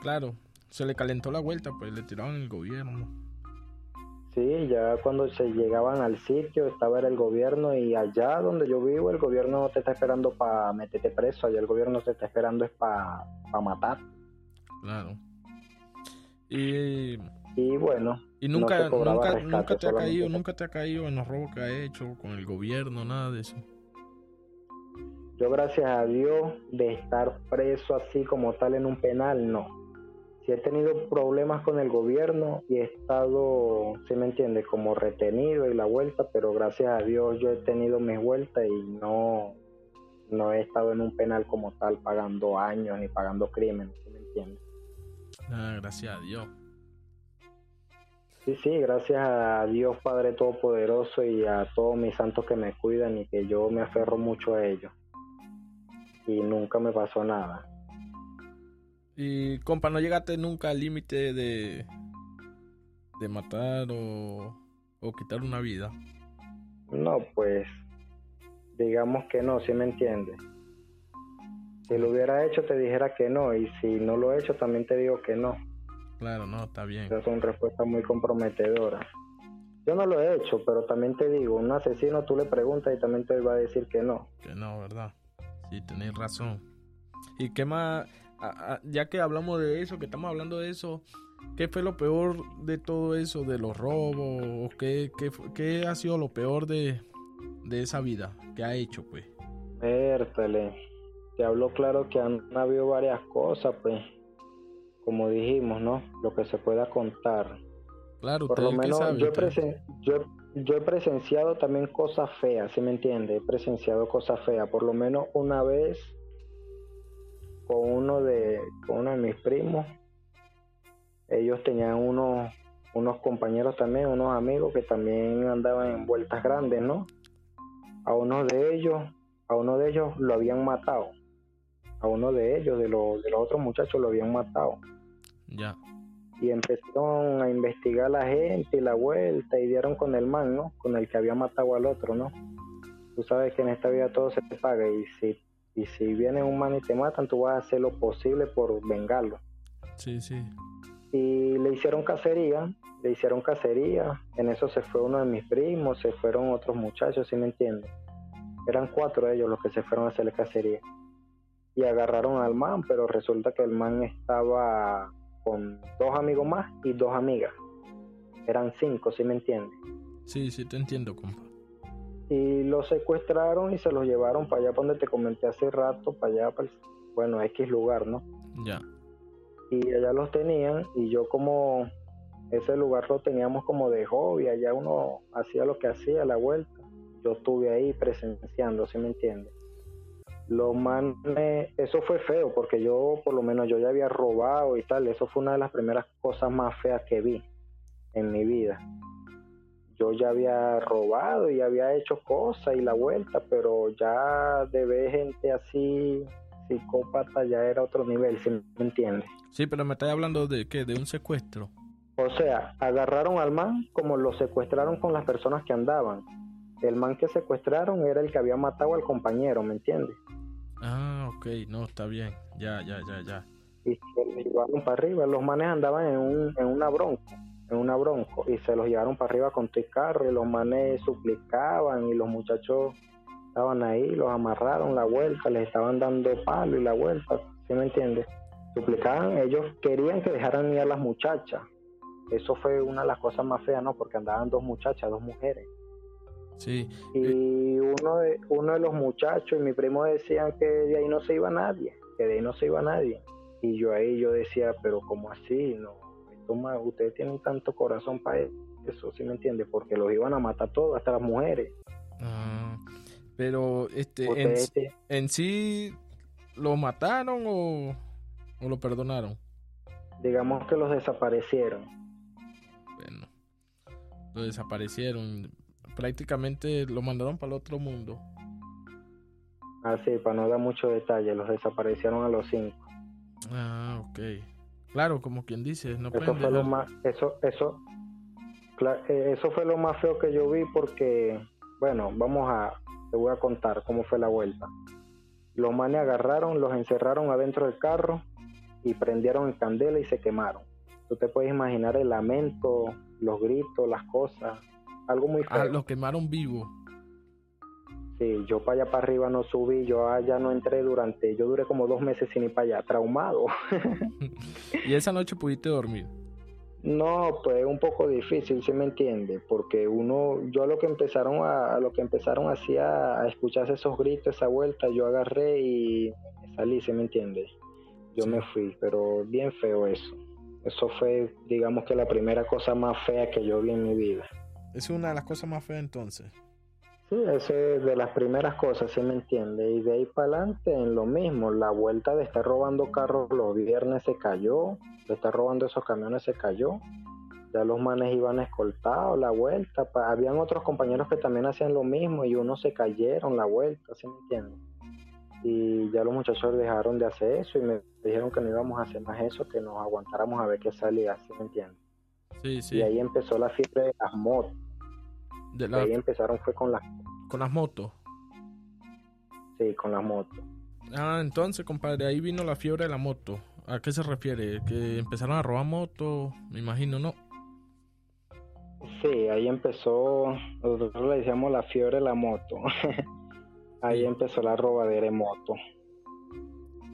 Claro, se le calentó la vuelta, pues le tiraron el gobierno. Sí, ya cuando se llegaban al sitio estaba el gobierno y allá donde yo vivo el gobierno no te está esperando para meterte preso, allá el gobierno te está esperando es para matar. Claro. Y, Y bueno, y nunca, nunca, rescate, nunca te ha caído, nunca te ha caído en los robos que ha hecho con el gobierno, nada de eso. yo gracias a Dios de estar preso así como tal en un penal, no. Si he tenido problemas con el gobierno y he estado, si me entiende, como retenido y la vuelta, pero gracias a Dios yo he tenido mis vueltas y no, no he estado en un penal como tal pagando años ni pagando crímenes, ¿sí me entiende? Ah, gracias a Dios. Sí, sí, gracias a Dios Padre Todopoderoso y a todos mis santos que me cuidan y que yo me aferro mucho a ellos. Y nunca me pasó nada. Y compa, ¿no llegaste nunca al límite de, de matar o, o quitar una vida? No, pues digamos que no, si me entiendes. Si lo hubiera hecho te dijera que no y si no lo he hecho también te digo que no. Claro, no, está bien. Esas son respuestas muy comprometedoras. Yo no lo he hecho, pero también te digo, un asesino tú le preguntas y también te va a decir que no. Que no, ¿verdad? Sí, tenéis razón. ¿Y qué más? Ya que hablamos de eso, que estamos hablando de eso, ¿qué fue lo peor de todo eso, de los robos? ¿Qué, qué, qué ha sido lo peor de, de esa vida que ha hecho, pues? Vértale, te hablo claro que han habido varias cosas, pues como dijimos, ¿no? Lo que se pueda contar. Claro, por lo menos yo, he presenciado también cosas feas, ¿sí me entiende? He presenciado cosas feas, por lo menos una vez con uno de, con uno de mis primos. Ellos tenían unos, unos compañeros también, unos amigos que también andaban en vueltas grandes, ¿no? A uno de ellos, a uno de ellos lo habían matado a uno de ellos, de, los, de los otros muchachos, lo habían matado. Ya. Y empezaron a investigar la gente y la vuelta y dieron con el man, ¿no? Con el que había matado al otro, ¿no? Tú sabes que en esta vida todo se te paga y si, y si viene un man y te matan, tú vas a hacer lo posible por vengarlo. Sí, sí. Y le hicieron cacería, le hicieron cacería. En eso se fue uno de mis primos, se fueron otros muchachos, ¿sí me entiendes? Eran cuatro de ellos los que se fueron a hacerle cacería y agarraron al man, pero resulta que el man estaba con dos amigos más y dos amigas. Eran cinco, ¿sí me entiendes? Sí, sí, te entiendo, compa. Y lo secuestraron y se los llevaron para allá, donde te comenté hace rato, para allá, para el, bueno, X lugar, ¿no? Ya. Y allá los tenían y yo como ese lugar lo teníamos como de hobby, allá uno hacía lo que hacía, la vuelta. Yo estuve ahí presenciando, ¿sí me entiendes? Los manes, eso fue feo porque yo, por lo menos, yo ya había robado y tal. Eso fue una de las primeras cosas más feas que vi en mi vida. Yo ya había robado y había hecho cosas y la vuelta, pero ya de ver gente así, psicópata, ya era otro nivel, ¿sí me entiendes? Sí, pero me estás hablando de qué, de un secuestro. O sea, agarraron al man como lo secuestraron con las personas que andaban. El man que secuestraron era el que había matado al compañero, ¿me entiendes? Ah, ok, no, está bien. Ya, ya, ya, ya. Y se llevaron para arriba. Los manes andaban en, un, en una bronco, en una bronco, y se los llevaron para arriba con tu carro. Y los manes suplicaban, y los muchachos estaban ahí, los amarraron la vuelta, les estaban dando palo y la vuelta, ¿sí me entiendes? Suplicaban, ellos querían que dejaran ir a las muchachas. Eso fue una de las cosas más feas, ¿no? Porque andaban dos muchachas, dos mujeres. Sí. Y uno de, uno de los muchachos y mi primo decían que de ahí no se iba nadie, que de ahí no se iba nadie. Y yo ahí yo decía, pero ¿cómo así? No, toma, ustedes tienen tanto corazón para eso, ¿sí me entiende? Porque los iban a matar todos, hasta las mujeres. Ah, pero este en, en, sí lo mataron o, o lo perdonaron. Digamos que los desaparecieron. Bueno, lo desaparecieron prácticamente lo mandaron para el otro mundo. Ah, sí, para no dar mucho detalle, los desaparecieron a los cinco. Ah, ok. Claro, como quien dice, no eso fue lo más, eso, eso, eh, eso fue lo más feo que yo vi porque, bueno, vamos a, te voy a contar cómo fue la vuelta. Los manes agarraron, los encerraron adentro del carro y prendieron en candela y se quemaron. Tú te puedes imaginar el lamento, los gritos, las cosas, algo muy ah, feo. los quemaron vivos. Sí, yo para allá para arriba no subí, yo allá no entré durante, yo duré como dos meses sin ir para allá, traumado. [LAUGHS] ¿Y esa noche pudiste dormir? No, pues un poco difícil, si me entiende, porque uno, yo a lo que empezaron a, a lo que empezaron así a, escucharse esos gritos, esa vuelta, yo agarré y salí, si me entiende. Yo me fui, pero bien feo eso. Eso fue, digamos que la primera cosa más fea que yo vi en mi vida. Es una de las cosas más feas entonces. Sí, es de las primeras cosas, se me entiende. Y de ahí para adelante, en lo mismo, la vuelta de estar robando carros los viernes se cayó, de estar robando esos camiones se cayó. Ya los manes iban escoltados, la vuelta. habían otros compañeros que también hacían lo mismo y unos se cayeron la vuelta, ¿se me entiende? Y ya los muchachos dejaron de hacer eso y me dijeron que no íbamos a hacer más eso, que nos aguantáramos a ver qué salía, ¿sí me entiendes? Sí, sí. Y ahí empezó la fiebre de las motos. De Ahí empezaron fue con las con las motos. Sí, con las motos. Ah, entonces, compadre, ahí vino la fiebre de la moto. ¿A qué se refiere? ¿Que empezaron a robar motos? Me imagino, ¿no? Sí, ahí empezó, nosotros le decíamos la fiebre de la moto. [LAUGHS] ahí empezó la robadera de moto.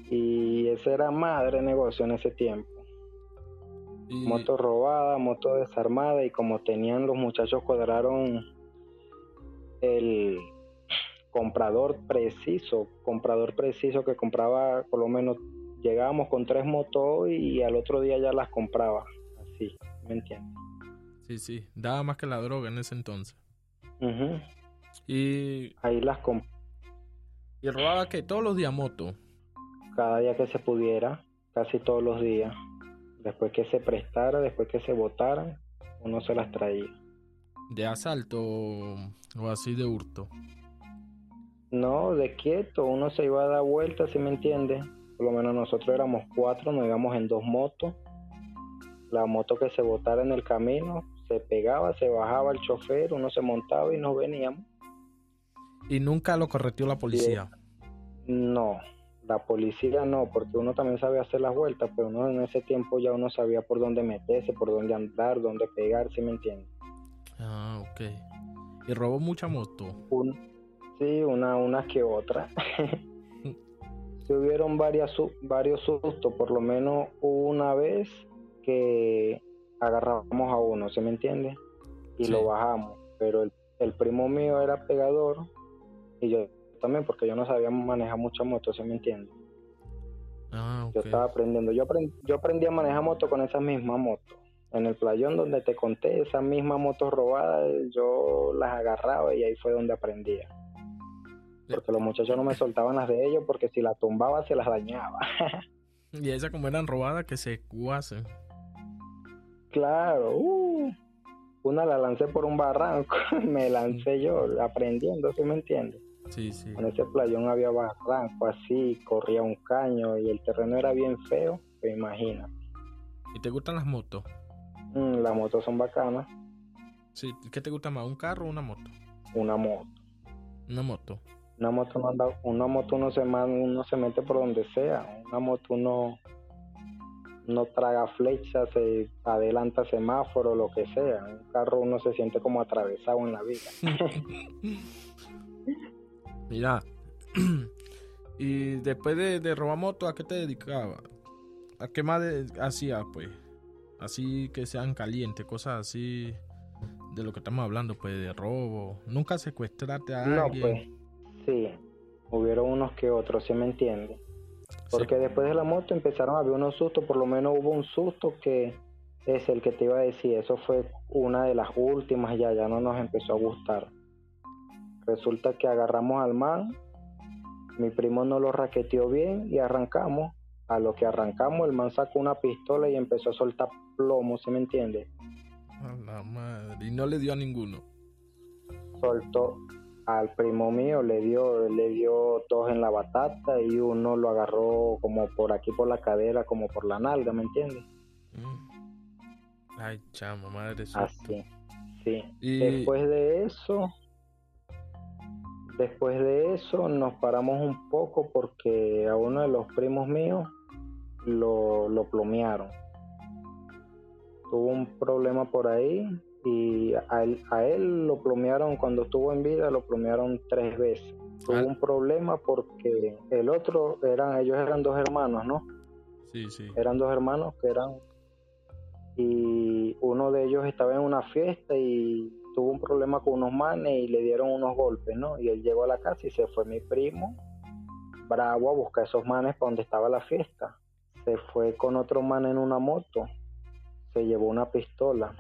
Y ese era madre negocio en ese tiempo. Moto robada, moto desarmada y como tenían los muchachos cuadraron el comprador preciso, comprador preciso que compraba por lo menos llegábamos con tres motos y al otro día ya las compraba, así, ¿me entiendes? Sí, sí, daba más que la droga en ese entonces. Y ahí las compraba. ¿Y robaba que todos los días moto? Cada día que se pudiera, casi todos los días. Después que se prestara, después que se votaran, uno se las traía de asalto o así de hurto? No, de quieto, uno se iba a dar vueltas, si me entiende. Por lo menos nosotros éramos cuatro, nos íbamos en dos motos. La moto que se botara en el camino, se pegaba, se bajaba el chofer, uno se montaba y nos veníamos. ¿Y nunca lo correteó la policía? No, la policía no, porque uno también sabía hacer las vueltas, pero uno en ese tiempo ya uno sabía por dónde meterse, por dónde andar, dónde pegar, si me entiende. Ah, ok. ¿Y robó mucha moto? sí, una, una que otra. [LAUGHS] Se hubieron varias, varios sustos, por lo menos una vez que agarramos a uno, ¿se me entiende? Y lo bajamos, pero el, el, primo mío era pegador y yo también, porque yo no sabía manejar mucha moto, ¿se me entiende? Ah, okay. Yo estaba aprendiendo, yo, aprendí, yo aprendí a manejar moto con esa misma moto en el playón donde te conté, esa misma moto robada, yo las agarraba y ahí fue donde aprendía. Porque los muchachos no me soltaban las de ellos porque si las tumbaba se las dañaba. [LAUGHS] y esas como eran robadas que se cuacen. Claro, uh, una la lancé por un barranco, [LAUGHS] me lancé yo aprendiendo, ¿sí me entiendes? Sí, sí. En ese playón había barranco así, corría un caño y el terreno era bien feo, te imaginas. ¿Y te gustan las motos? Mm, las motos son bacanas. Sí, ¿qué te gusta más, un carro o una moto? Una moto. Una moto. Una moto no anda, una moto uno se uno se mete por donde sea. Una moto uno no traga flechas, se adelanta semáforo, lo que sea. Un carro uno se siente como atravesado en la vida. [LAUGHS] Mira, [CLEARS THROAT] y después de, de robar moto, ¿a qué te dedicabas? ¿A qué más hacías, pues? Así que sean calientes, cosas así de lo que estamos hablando, pues de robo. Nunca secuestraste a no, alguien. Pues, sí, hubieron unos que otros, ¿sí me entiendes? Porque después de la moto empezaron a haber unos sustos, por lo menos hubo un susto que es el que te iba a decir, eso fue una de las últimas, ya, ya no nos empezó a gustar. Resulta que agarramos al man, mi primo no lo raqueteó bien y arrancamos. A lo que arrancamos, el man sacó una pistola y empezó a soltar plomo, ¿se me entiende? A la madre. Y no le dio a ninguno. Soltó al primo mío, le dio, le dio dos en la batata y uno lo agarró como por aquí por la cadera, como por la nalga, ¿me entiendes? Mm. Ay, chamo, madre Así, sí. Después de eso, después de eso nos paramos un poco porque a uno de los primos míos lo, lo plomearon tuvo un problema por ahí y a él, a él lo plomearon cuando estuvo en vida, lo plomearon tres veces. Tuvo ah. un problema porque el otro, eran ellos eran dos hermanos, ¿no? Sí, sí. Eran dos hermanos que eran... Y uno de ellos estaba en una fiesta y tuvo un problema con unos manes y le dieron unos golpes, ¿no? Y él llegó a la casa y se fue mi primo, bravo, a buscar esos manes para donde estaba la fiesta. Se fue con otro man en una moto se llevó una pistola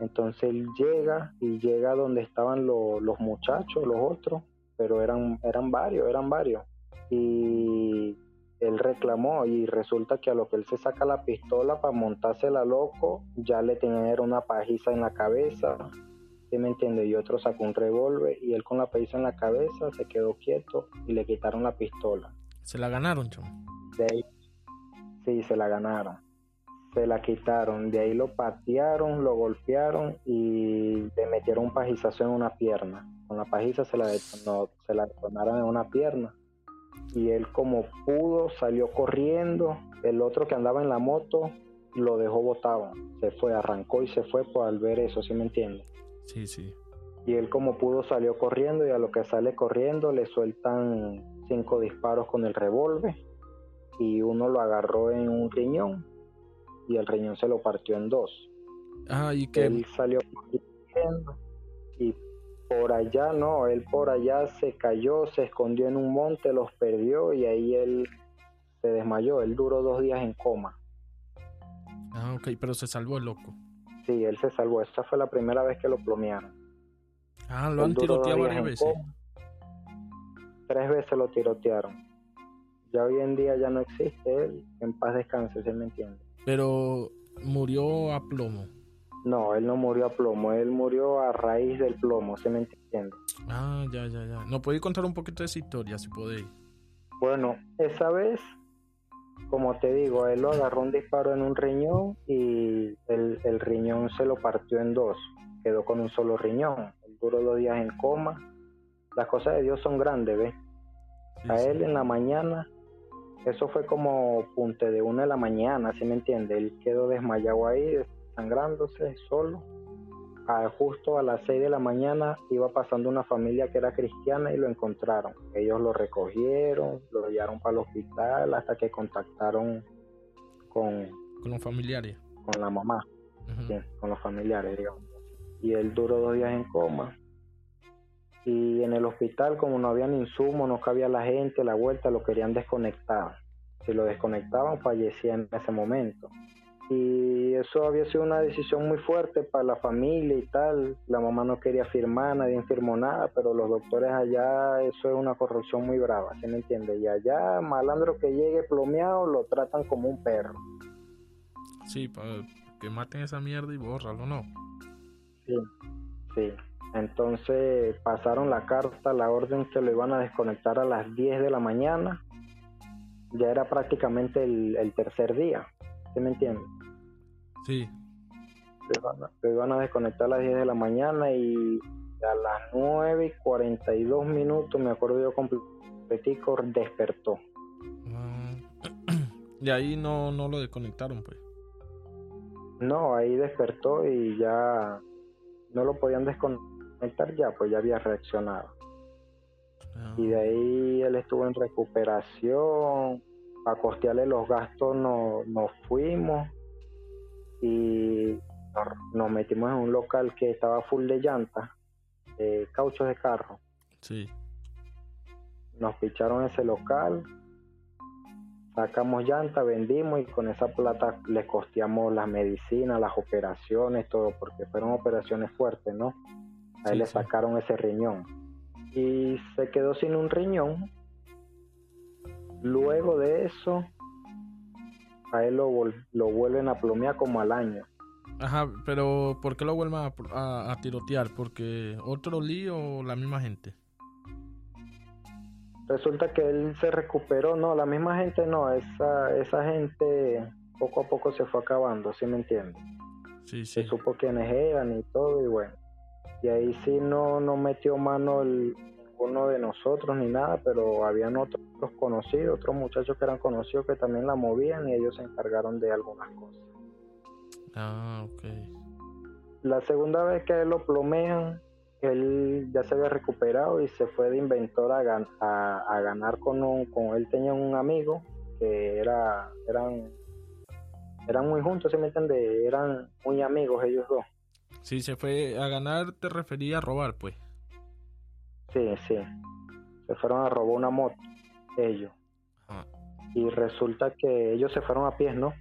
Entonces él llega y llega donde estaban los muchachos, los otros, pero eran, eran varios, eran varios. Y él reclamó y resulta que a lo que él se saca la pistola para montársela loco, ya le tenían una pajiza en la cabeza, ¿sí me entiende? Y otro sacó un revólver y él con la pajiza en la cabeza se quedó quieto y le quitaron la pistola. ¿Se la ganaron, Chum? Ahí, sí, se la ganaron. Se la quitaron, de ahí lo patearon, lo golpearon y le metieron un pajizazo en una pierna. Con la pajiza se la, se la detonaron en una pierna y él como pudo salió corriendo, el otro que andaba en la moto lo dejó botado, se fue, arrancó y se fue por al ver eso, ¿sí me entiende? Sí, sí. Y él como pudo salió corriendo y a lo que sale corriendo le sueltan cinco disparos con el revólver y uno lo agarró en un riñón y el riñón se lo partió en dos. Ah, y que él salió y por allá no, él por allá se cayó, se escondió en un monte, los perdió y ahí él se desmayó. Él duró dos días en coma. Ah, ok, pero se salvó el loco. Sí, él se salvó. Esta fue la primera vez que lo plomearon. Ah, lo han tiroteado varias veces. Tres veces lo tirotearon. Ya hoy en día ya no existe él. En paz descanse, ¿se me entiende? Pero murió a plomo. No, él no murió a plomo, él murió a raíz del plomo, ¿se me entiende? Ah, ya, ya, ya. ¿No podéis contar un poquito de esa historia, si podéis? Bueno, esa vez, como te digo, él lo agarró un disparo en un riñón y el, riñón se lo partió en dos, quedó con un solo riñón. Él duró dos días en coma. Las cosas de Dios son grandes, ¿ves? a él en la mañana, eso fue como punte de una de la mañana, ¿sí me entiende? Él quedó desmayado ahí, sangrándose solo. justo a las 6 de la mañana iba pasando una familia que era cristiana y lo encontraron. Ellos lo recogieron, lo llevaron para el hospital hasta que contactaron con, con los familiares. Con la mamá, con los familiares, digamos. Y él duró dos días en coma. Y en el hospital, como no habían insumos, no cabía la gente, la vuelta, lo querían desconectar. Si lo desconectaban, fallecía en ese momento y eso había sido una decisión muy fuerte para la familia y tal. La mamá no quería firmar, nadie firmó nada, pero los doctores allá, eso es una corrupción muy brava, ¿sí me entiende? Y allá, malandro que llegue plomeado, lo tratan como un perro. Sí, para que maten esa mierda y bórralo, ¿no? Sí, sí. Entonces pasaron la carta, la orden que lo iban a desconectar a las 10 de la mañana. Ya era prácticamente el, el tercer día, ¿sí me entiende? Sí. Se van, a, desconectar a las 10 de la mañana y a las 9 y 42 minutos, me acuerdo yo completico, despertó. Ah, [CLEARS THROAT] y ahí no, no lo desconectaron, pues. No, ahí despertó y ya no lo podían desconectar ya, pues ya había reaccionado. Ah. Y de ahí él estuvo en recuperación, a costearle los gastos no, nos fuimos y nos metimos en un local que estaba full de llantas, de cauchos de carro. Sí. Nos picharon ese local, sacamos llanta, vendimos y con esa plata le costeamos las medicinas, las operaciones, todo, porque fueron operaciones fuertes, ¿no? A él le sacaron ese riñón. Y se quedó sin un riñón. Luego de eso, a él lo, lo vuelven a plomear como al año. Ajá, pero ¿por qué lo vuelven a, tirotear? ¿Porque otro lío o la misma gente? Resulta que él se recuperó, no, la misma gente no, esa, esa gente poco a poco se fue acabando, ¿sí me entiendes? Sí, sí. Se supo quiénes eran y todo, y bueno. Y ahí sí no, no metió mano el, ninguno de nosotros ni nada, pero habían otros conocidos, otros muchachos que eran conocidos que también la movían y ellos se encargaron de algunas cosas. Ah, ok. La segunda vez que él lo plomean, él ya se había recuperado y se fue de inventor a, a, ganar con un, con él tenía un amigo que era, eran, eran muy juntos, ¿se me entiende? Eran muy amigos ellos dos. Sí, se fue a ganar, te refería a robar, pues. Sí, sí. Se fueron a robar una moto, ellos. Ah. Y resulta que ellos se fueron a pie, ¿no?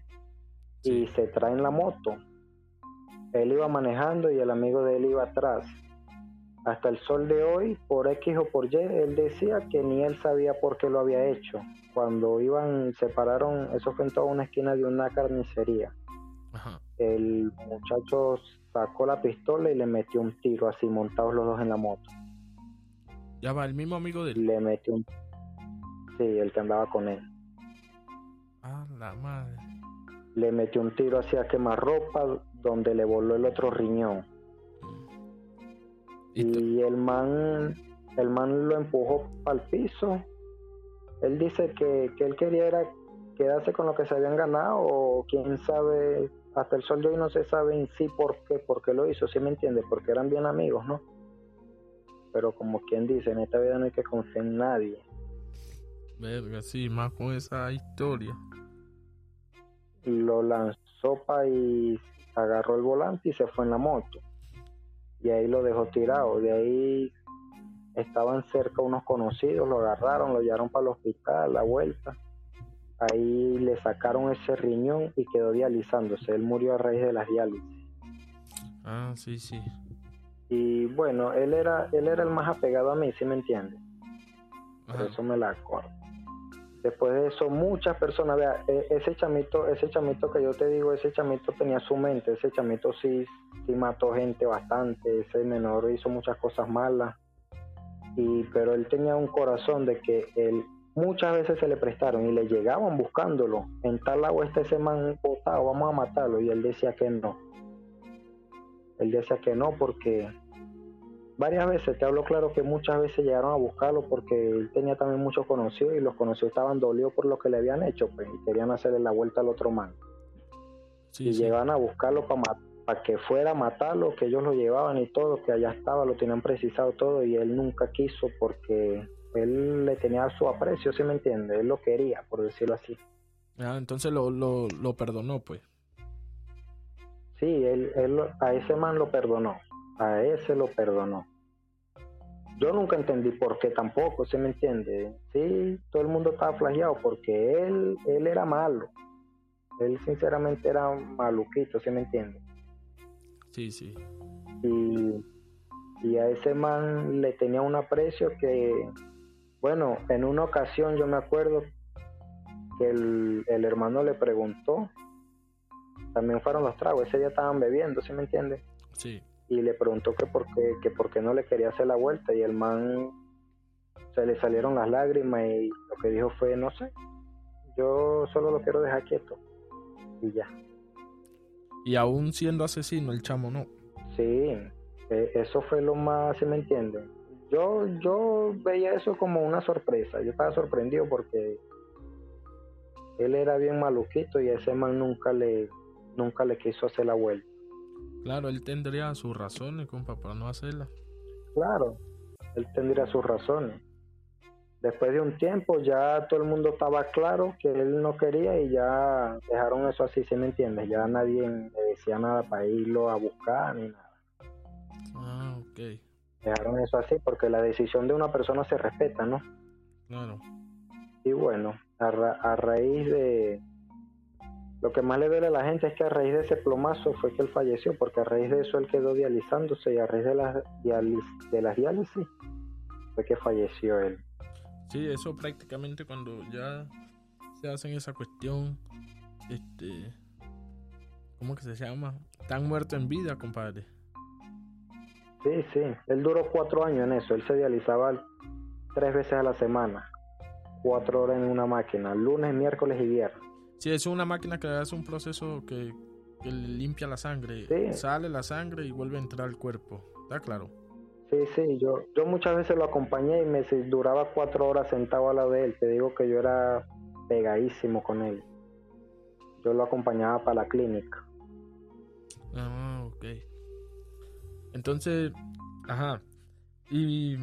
Y se traen la moto. él iba manejando y el amigo de él iba atrás. Hasta el sol de hoy, por X o por Y, él decía que ni él sabía por qué lo había hecho. Cuando iban, se pararon, eso fue en toda una esquina de una carnicería. El muchacho sacó la pistola y le metió un tiro así, montados los dos en la moto. Ya va, el mismo amigo de él. Le metió un... Sí, el que andaba con él. Ah, la madre. Le metió un tiro hacia quemarropa donde le voló el otro riñón. Y, el man, el man lo empujó al piso. Él dice que, que él quería era quedarse con lo que se habían ganado o quién sabe, hasta el sol de hoy no se sabe en sí por qué, por qué lo hizo, ¿sí me entiende? Porque eran bien amigos, ¿no? Pero como quien dice, en esta vida no hay que confiar en nadie. Verga, sí, más con esa historia. Lo lanzó para y agarró el volante y se fue en la moto. Y ahí lo dejó tirado. De ahí estaban cerca unos conocidos, lo agarraron, lo llevaron para el hospital, la vuelta. Ahí le sacaron ese riñón y quedó dializándose. Él murió a raíz de las diálisis. Ah, sí, sí. Y bueno, él era, él era el más apegado a mí, ¿sí me entiende? Por eso me la acuerdo. Después de eso, muchas personas, vea, e, ese chamito, ese chamito que yo te digo, ese chamito tenía su mente, ese chamito sí, sí mató gente bastante, ese menor hizo muchas cosas malas, y, pero él tenía un corazón de que él muchas veces se le prestaron y le llegaban buscándolo, en tal agua está ese man botado, vamos a matarlo, y él decía que no. Él decía que no porque varias veces, te hablo claro que muchas veces llegaron a buscarlo porque él tenía también muchos conocidos y los conocidos estaban dolidos por lo que le habían hecho, pues, y querían hacerle la vuelta al otro man. y llegaban a buscarlo para que fuera a matarlo, que ellos lo llevaban y todo, que allá estaba, lo tenían precisado todo y él nunca quiso porque él le tenía su aprecio, ¿sí me entiende? Él lo quería, por decirlo así. Ah, entonces lo, lo, lo perdonó, pues. Sí, él, él a ese man lo perdonó a ese lo perdonó. Yo nunca entendí por qué tampoco, ¿se me entiende? Sí, todo el mundo estaba flageado porque él, él era malo. Él sinceramente era maluquito, ¿se me entiende? Sí, sí. Y, y a ese man le tenía un aprecio que, bueno, en una ocasión yo me acuerdo que el, el hermano le preguntó, también fueron los tragos, ese día estaban bebiendo, ¿sí me entiende? Sí. Y le preguntó que por qué, que por qué no le quería hacer la vuelta y el man se le salieron las lágrimas y lo que dijo fue no sé yo solo lo quiero dejar quieto y ya y aún siendo asesino el chamo no. Sí e, eso fue lo más se me entiende yo yo veía eso como una sorpresa yo estaba sorprendido porque él era bien maluquito y ese man nunca le nunca le quiso hacer la vuelta Claro, él tendría sus razones, compa, para no hacerla. Claro, él tendría sus razones. Después de un tiempo ya todo el mundo estaba claro que él no quería y ya dejaron eso así, ¿se me entiendes? Ya nadie le decía nada para irlo a buscar ni nada. Ah, ok. Dejaron eso así porque la decisión de una persona se respeta, ¿no? Claro. Y bueno, a raíz de, lo que más le duele a la gente es que a raíz de ese plomazo fue que él falleció, porque a raíz de eso él quedó dializándose y a raíz de, las de las diálisis fue que falleció él. Sí, eso prácticamente cuando ya se hacen esa cuestión, este, ¿cómo que se llama? Están muerto en vida, compadre. Sí, sí, él duró cuatro años en eso, él se dializaba tres veces a la semana, cuatro horas en una máquina, lunes, miércoles y viernes. Sí, es una máquina que hace un proceso que, que limpia la sangre. Sale la sangre y vuelve a entrar al cuerpo. ¿Está claro? Sí, sí, yo, yo muchas veces lo acompañé y me duraba cuatro horas sentado a la de él. Te digo que yo era pegadísimo con él. Yo lo acompañaba para la clínica. Ah, ok. Entonces, ajá. Y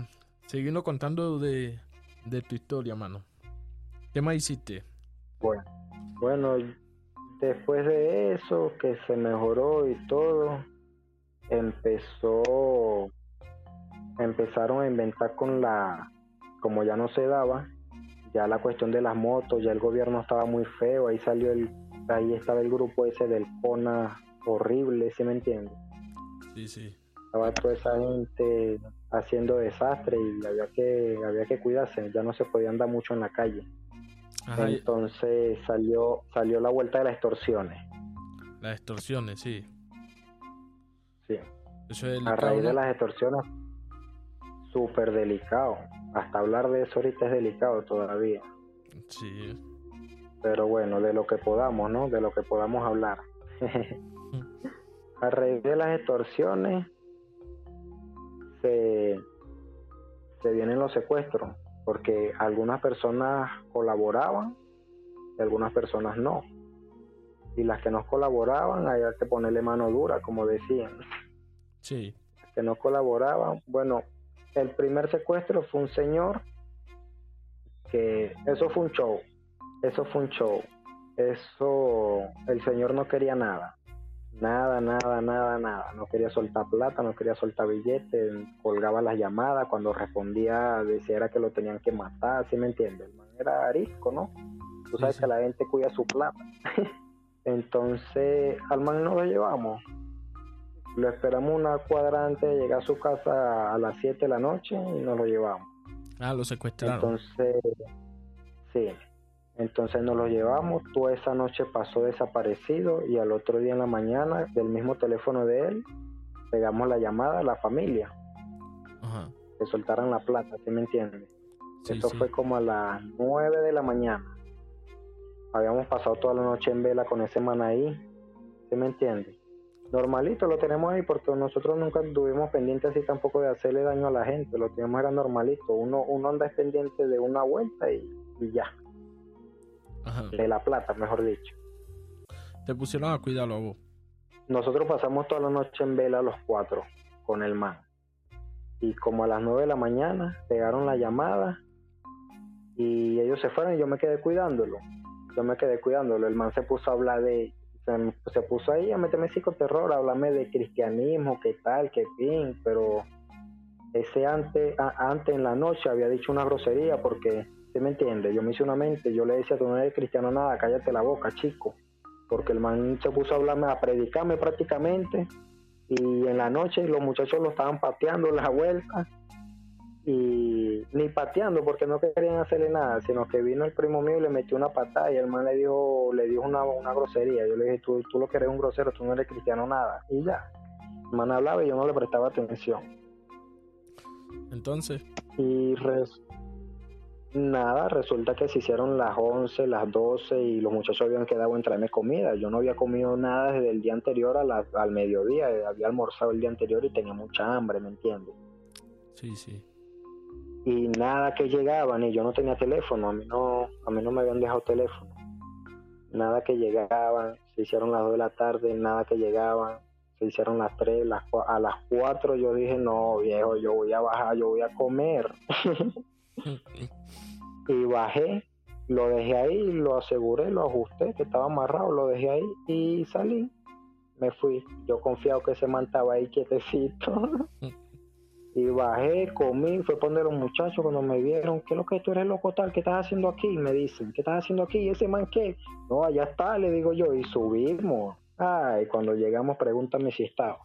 siguiendo contando de, de tu historia, mano. ¿Qué más hiciste? Bueno, bueno, después de eso, que se mejoró y todo, empezó, empezaron a inventar con la, como ya no se daba, ya la cuestión de las motos, ya el gobierno estaba muy feo, ahí salió el, ahí estaba el grupo ese del CONA, horrible, ¿sí me entiendes? Sí, sí. Estaba toda esa gente haciendo desastre y había que, había que cuidarse, ya no se podía andar mucho en la calle. Entonces salió, salió la vuelta de las extorsiones. Las extorsiones, sí. Sí. a raíz de las extorsiones, súper delicado. Hasta hablar de eso ahorita es delicado todavía. Sí. Pero bueno, de lo que podamos, ¿no? De lo que podamos hablar. [LAUGHS] a raíz de las extorsiones, se, se vienen los secuestros, porque algunas personas colaboraban y algunas personas no. Y las que no colaboraban, había que ponerle mano dura, como decían. Sí. que no colaboraban, bueno, el primer secuestro fue un señor que eso fue un show, eso fue un show, eso el señor no quería nada, nada, nada, nada, nada, no quería soltar plata, no quería soltar billetes, colgaba las llamadas, cuando respondía decía era que lo tenían que matar, ¿sí me entiendes? Era arisco, ¿no? Tú sabes que la gente cuida su plata. [LAUGHS] Entonces, al man no lo llevamos, lo esperamos una cuadrante, llega a su casa a las 7 de la noche y nos lo llevamos. Ah, lo secuestraron. Entonces, sí. Entonces nos lo llevamos, toda esa noche pasó desaparecido y al otro día en la mañana del mismo teléfono de él pegamos la llamada a la familia. Ajá. Que soltaran la plata, ¿sí me entiendes? Eso fue como a las 9 de la mañana. Habíamos pasado toda la noche en vela con ese man ahí, ¿sí me entiendes? normalito lo tenemos ahí porque nosotros nunca estuvimos pendientes así tampoco de hacerle daño a la gente, lo tenemos era normalito, uno, uno anda pendiente de una vuelta y, ya, de la plata, mejor dicho. Te pusieron a cuidarlo a vos. Nosotros pasamos toda la noche en vela los cuatro con el man. Y como a las nueve de la mañana pegaron la llamada y ellos se fueron y yo me quedé cuidándolo. Yo me quedé cuidándolo. El man se puso a hablar de se, puso ahí a meterme psicoterror, a hablarme de cristianismo, qué tal, qué fin, pero ese antes, antes en la noche había dicho una grosería porque, ¿se me entiende? Yo me hice una mente, yo le decía, tú no eres cristiano nada, cállate la boca, chico, porque el man se puso a hablarme, a predicarme prácticamente, y en la noche los muchachos lo estaban pateando en la vuelta, y ni pateando porque no querían hacerle nada, sino que vino el primo mío y le metió una patada y el man le dijo, le dijo una, una grosería. Yo le dije, tú, tú lo que eres un grosero, tú no eres cristiano nada. Y ya. El man hablaba y yo no le prestaba atención. Entonces. Y nada, resulta que se hicieron las 11, las 12 y los muchachos habían quedado en traerme comida. Yo no había comido nada desde el día anterior a al mediodía. Había almorzado el día anterior y tenía mucha hambre, ¿me entiendes? Sí, sí y nada que llegaban y yo no tenía teléfono, a mí no, a mí no me habían dejado teléfono. Nada que llegaban, se hicieron las 2 de la tarde, nada que llegaban, se hicieron las 3, las, a las 4 yo dije, no viejo, yo voy a bajar, yo voy a comer. [LAUGHS] [LAUGHS] y bajé, lo dejé ahí, lo aseguré, lo ajusté, que estaba amarrado, lo dejé ahí y salí. Me fui, yo confiado que se mantaba ahí quietecito. [LAUGHS] Y bajé, comí, fue poner los muchachos cuando me vieron, ¿qué es lo que tú eres loco tal? ¿Qué estás haciendo aquí? Me dicen, ¿qué estás haciendo aquí? ¿Y ese man qué? No, allá está, le digo yo, y subimos. Ay, cuando llegamos, pregúntame si estaba.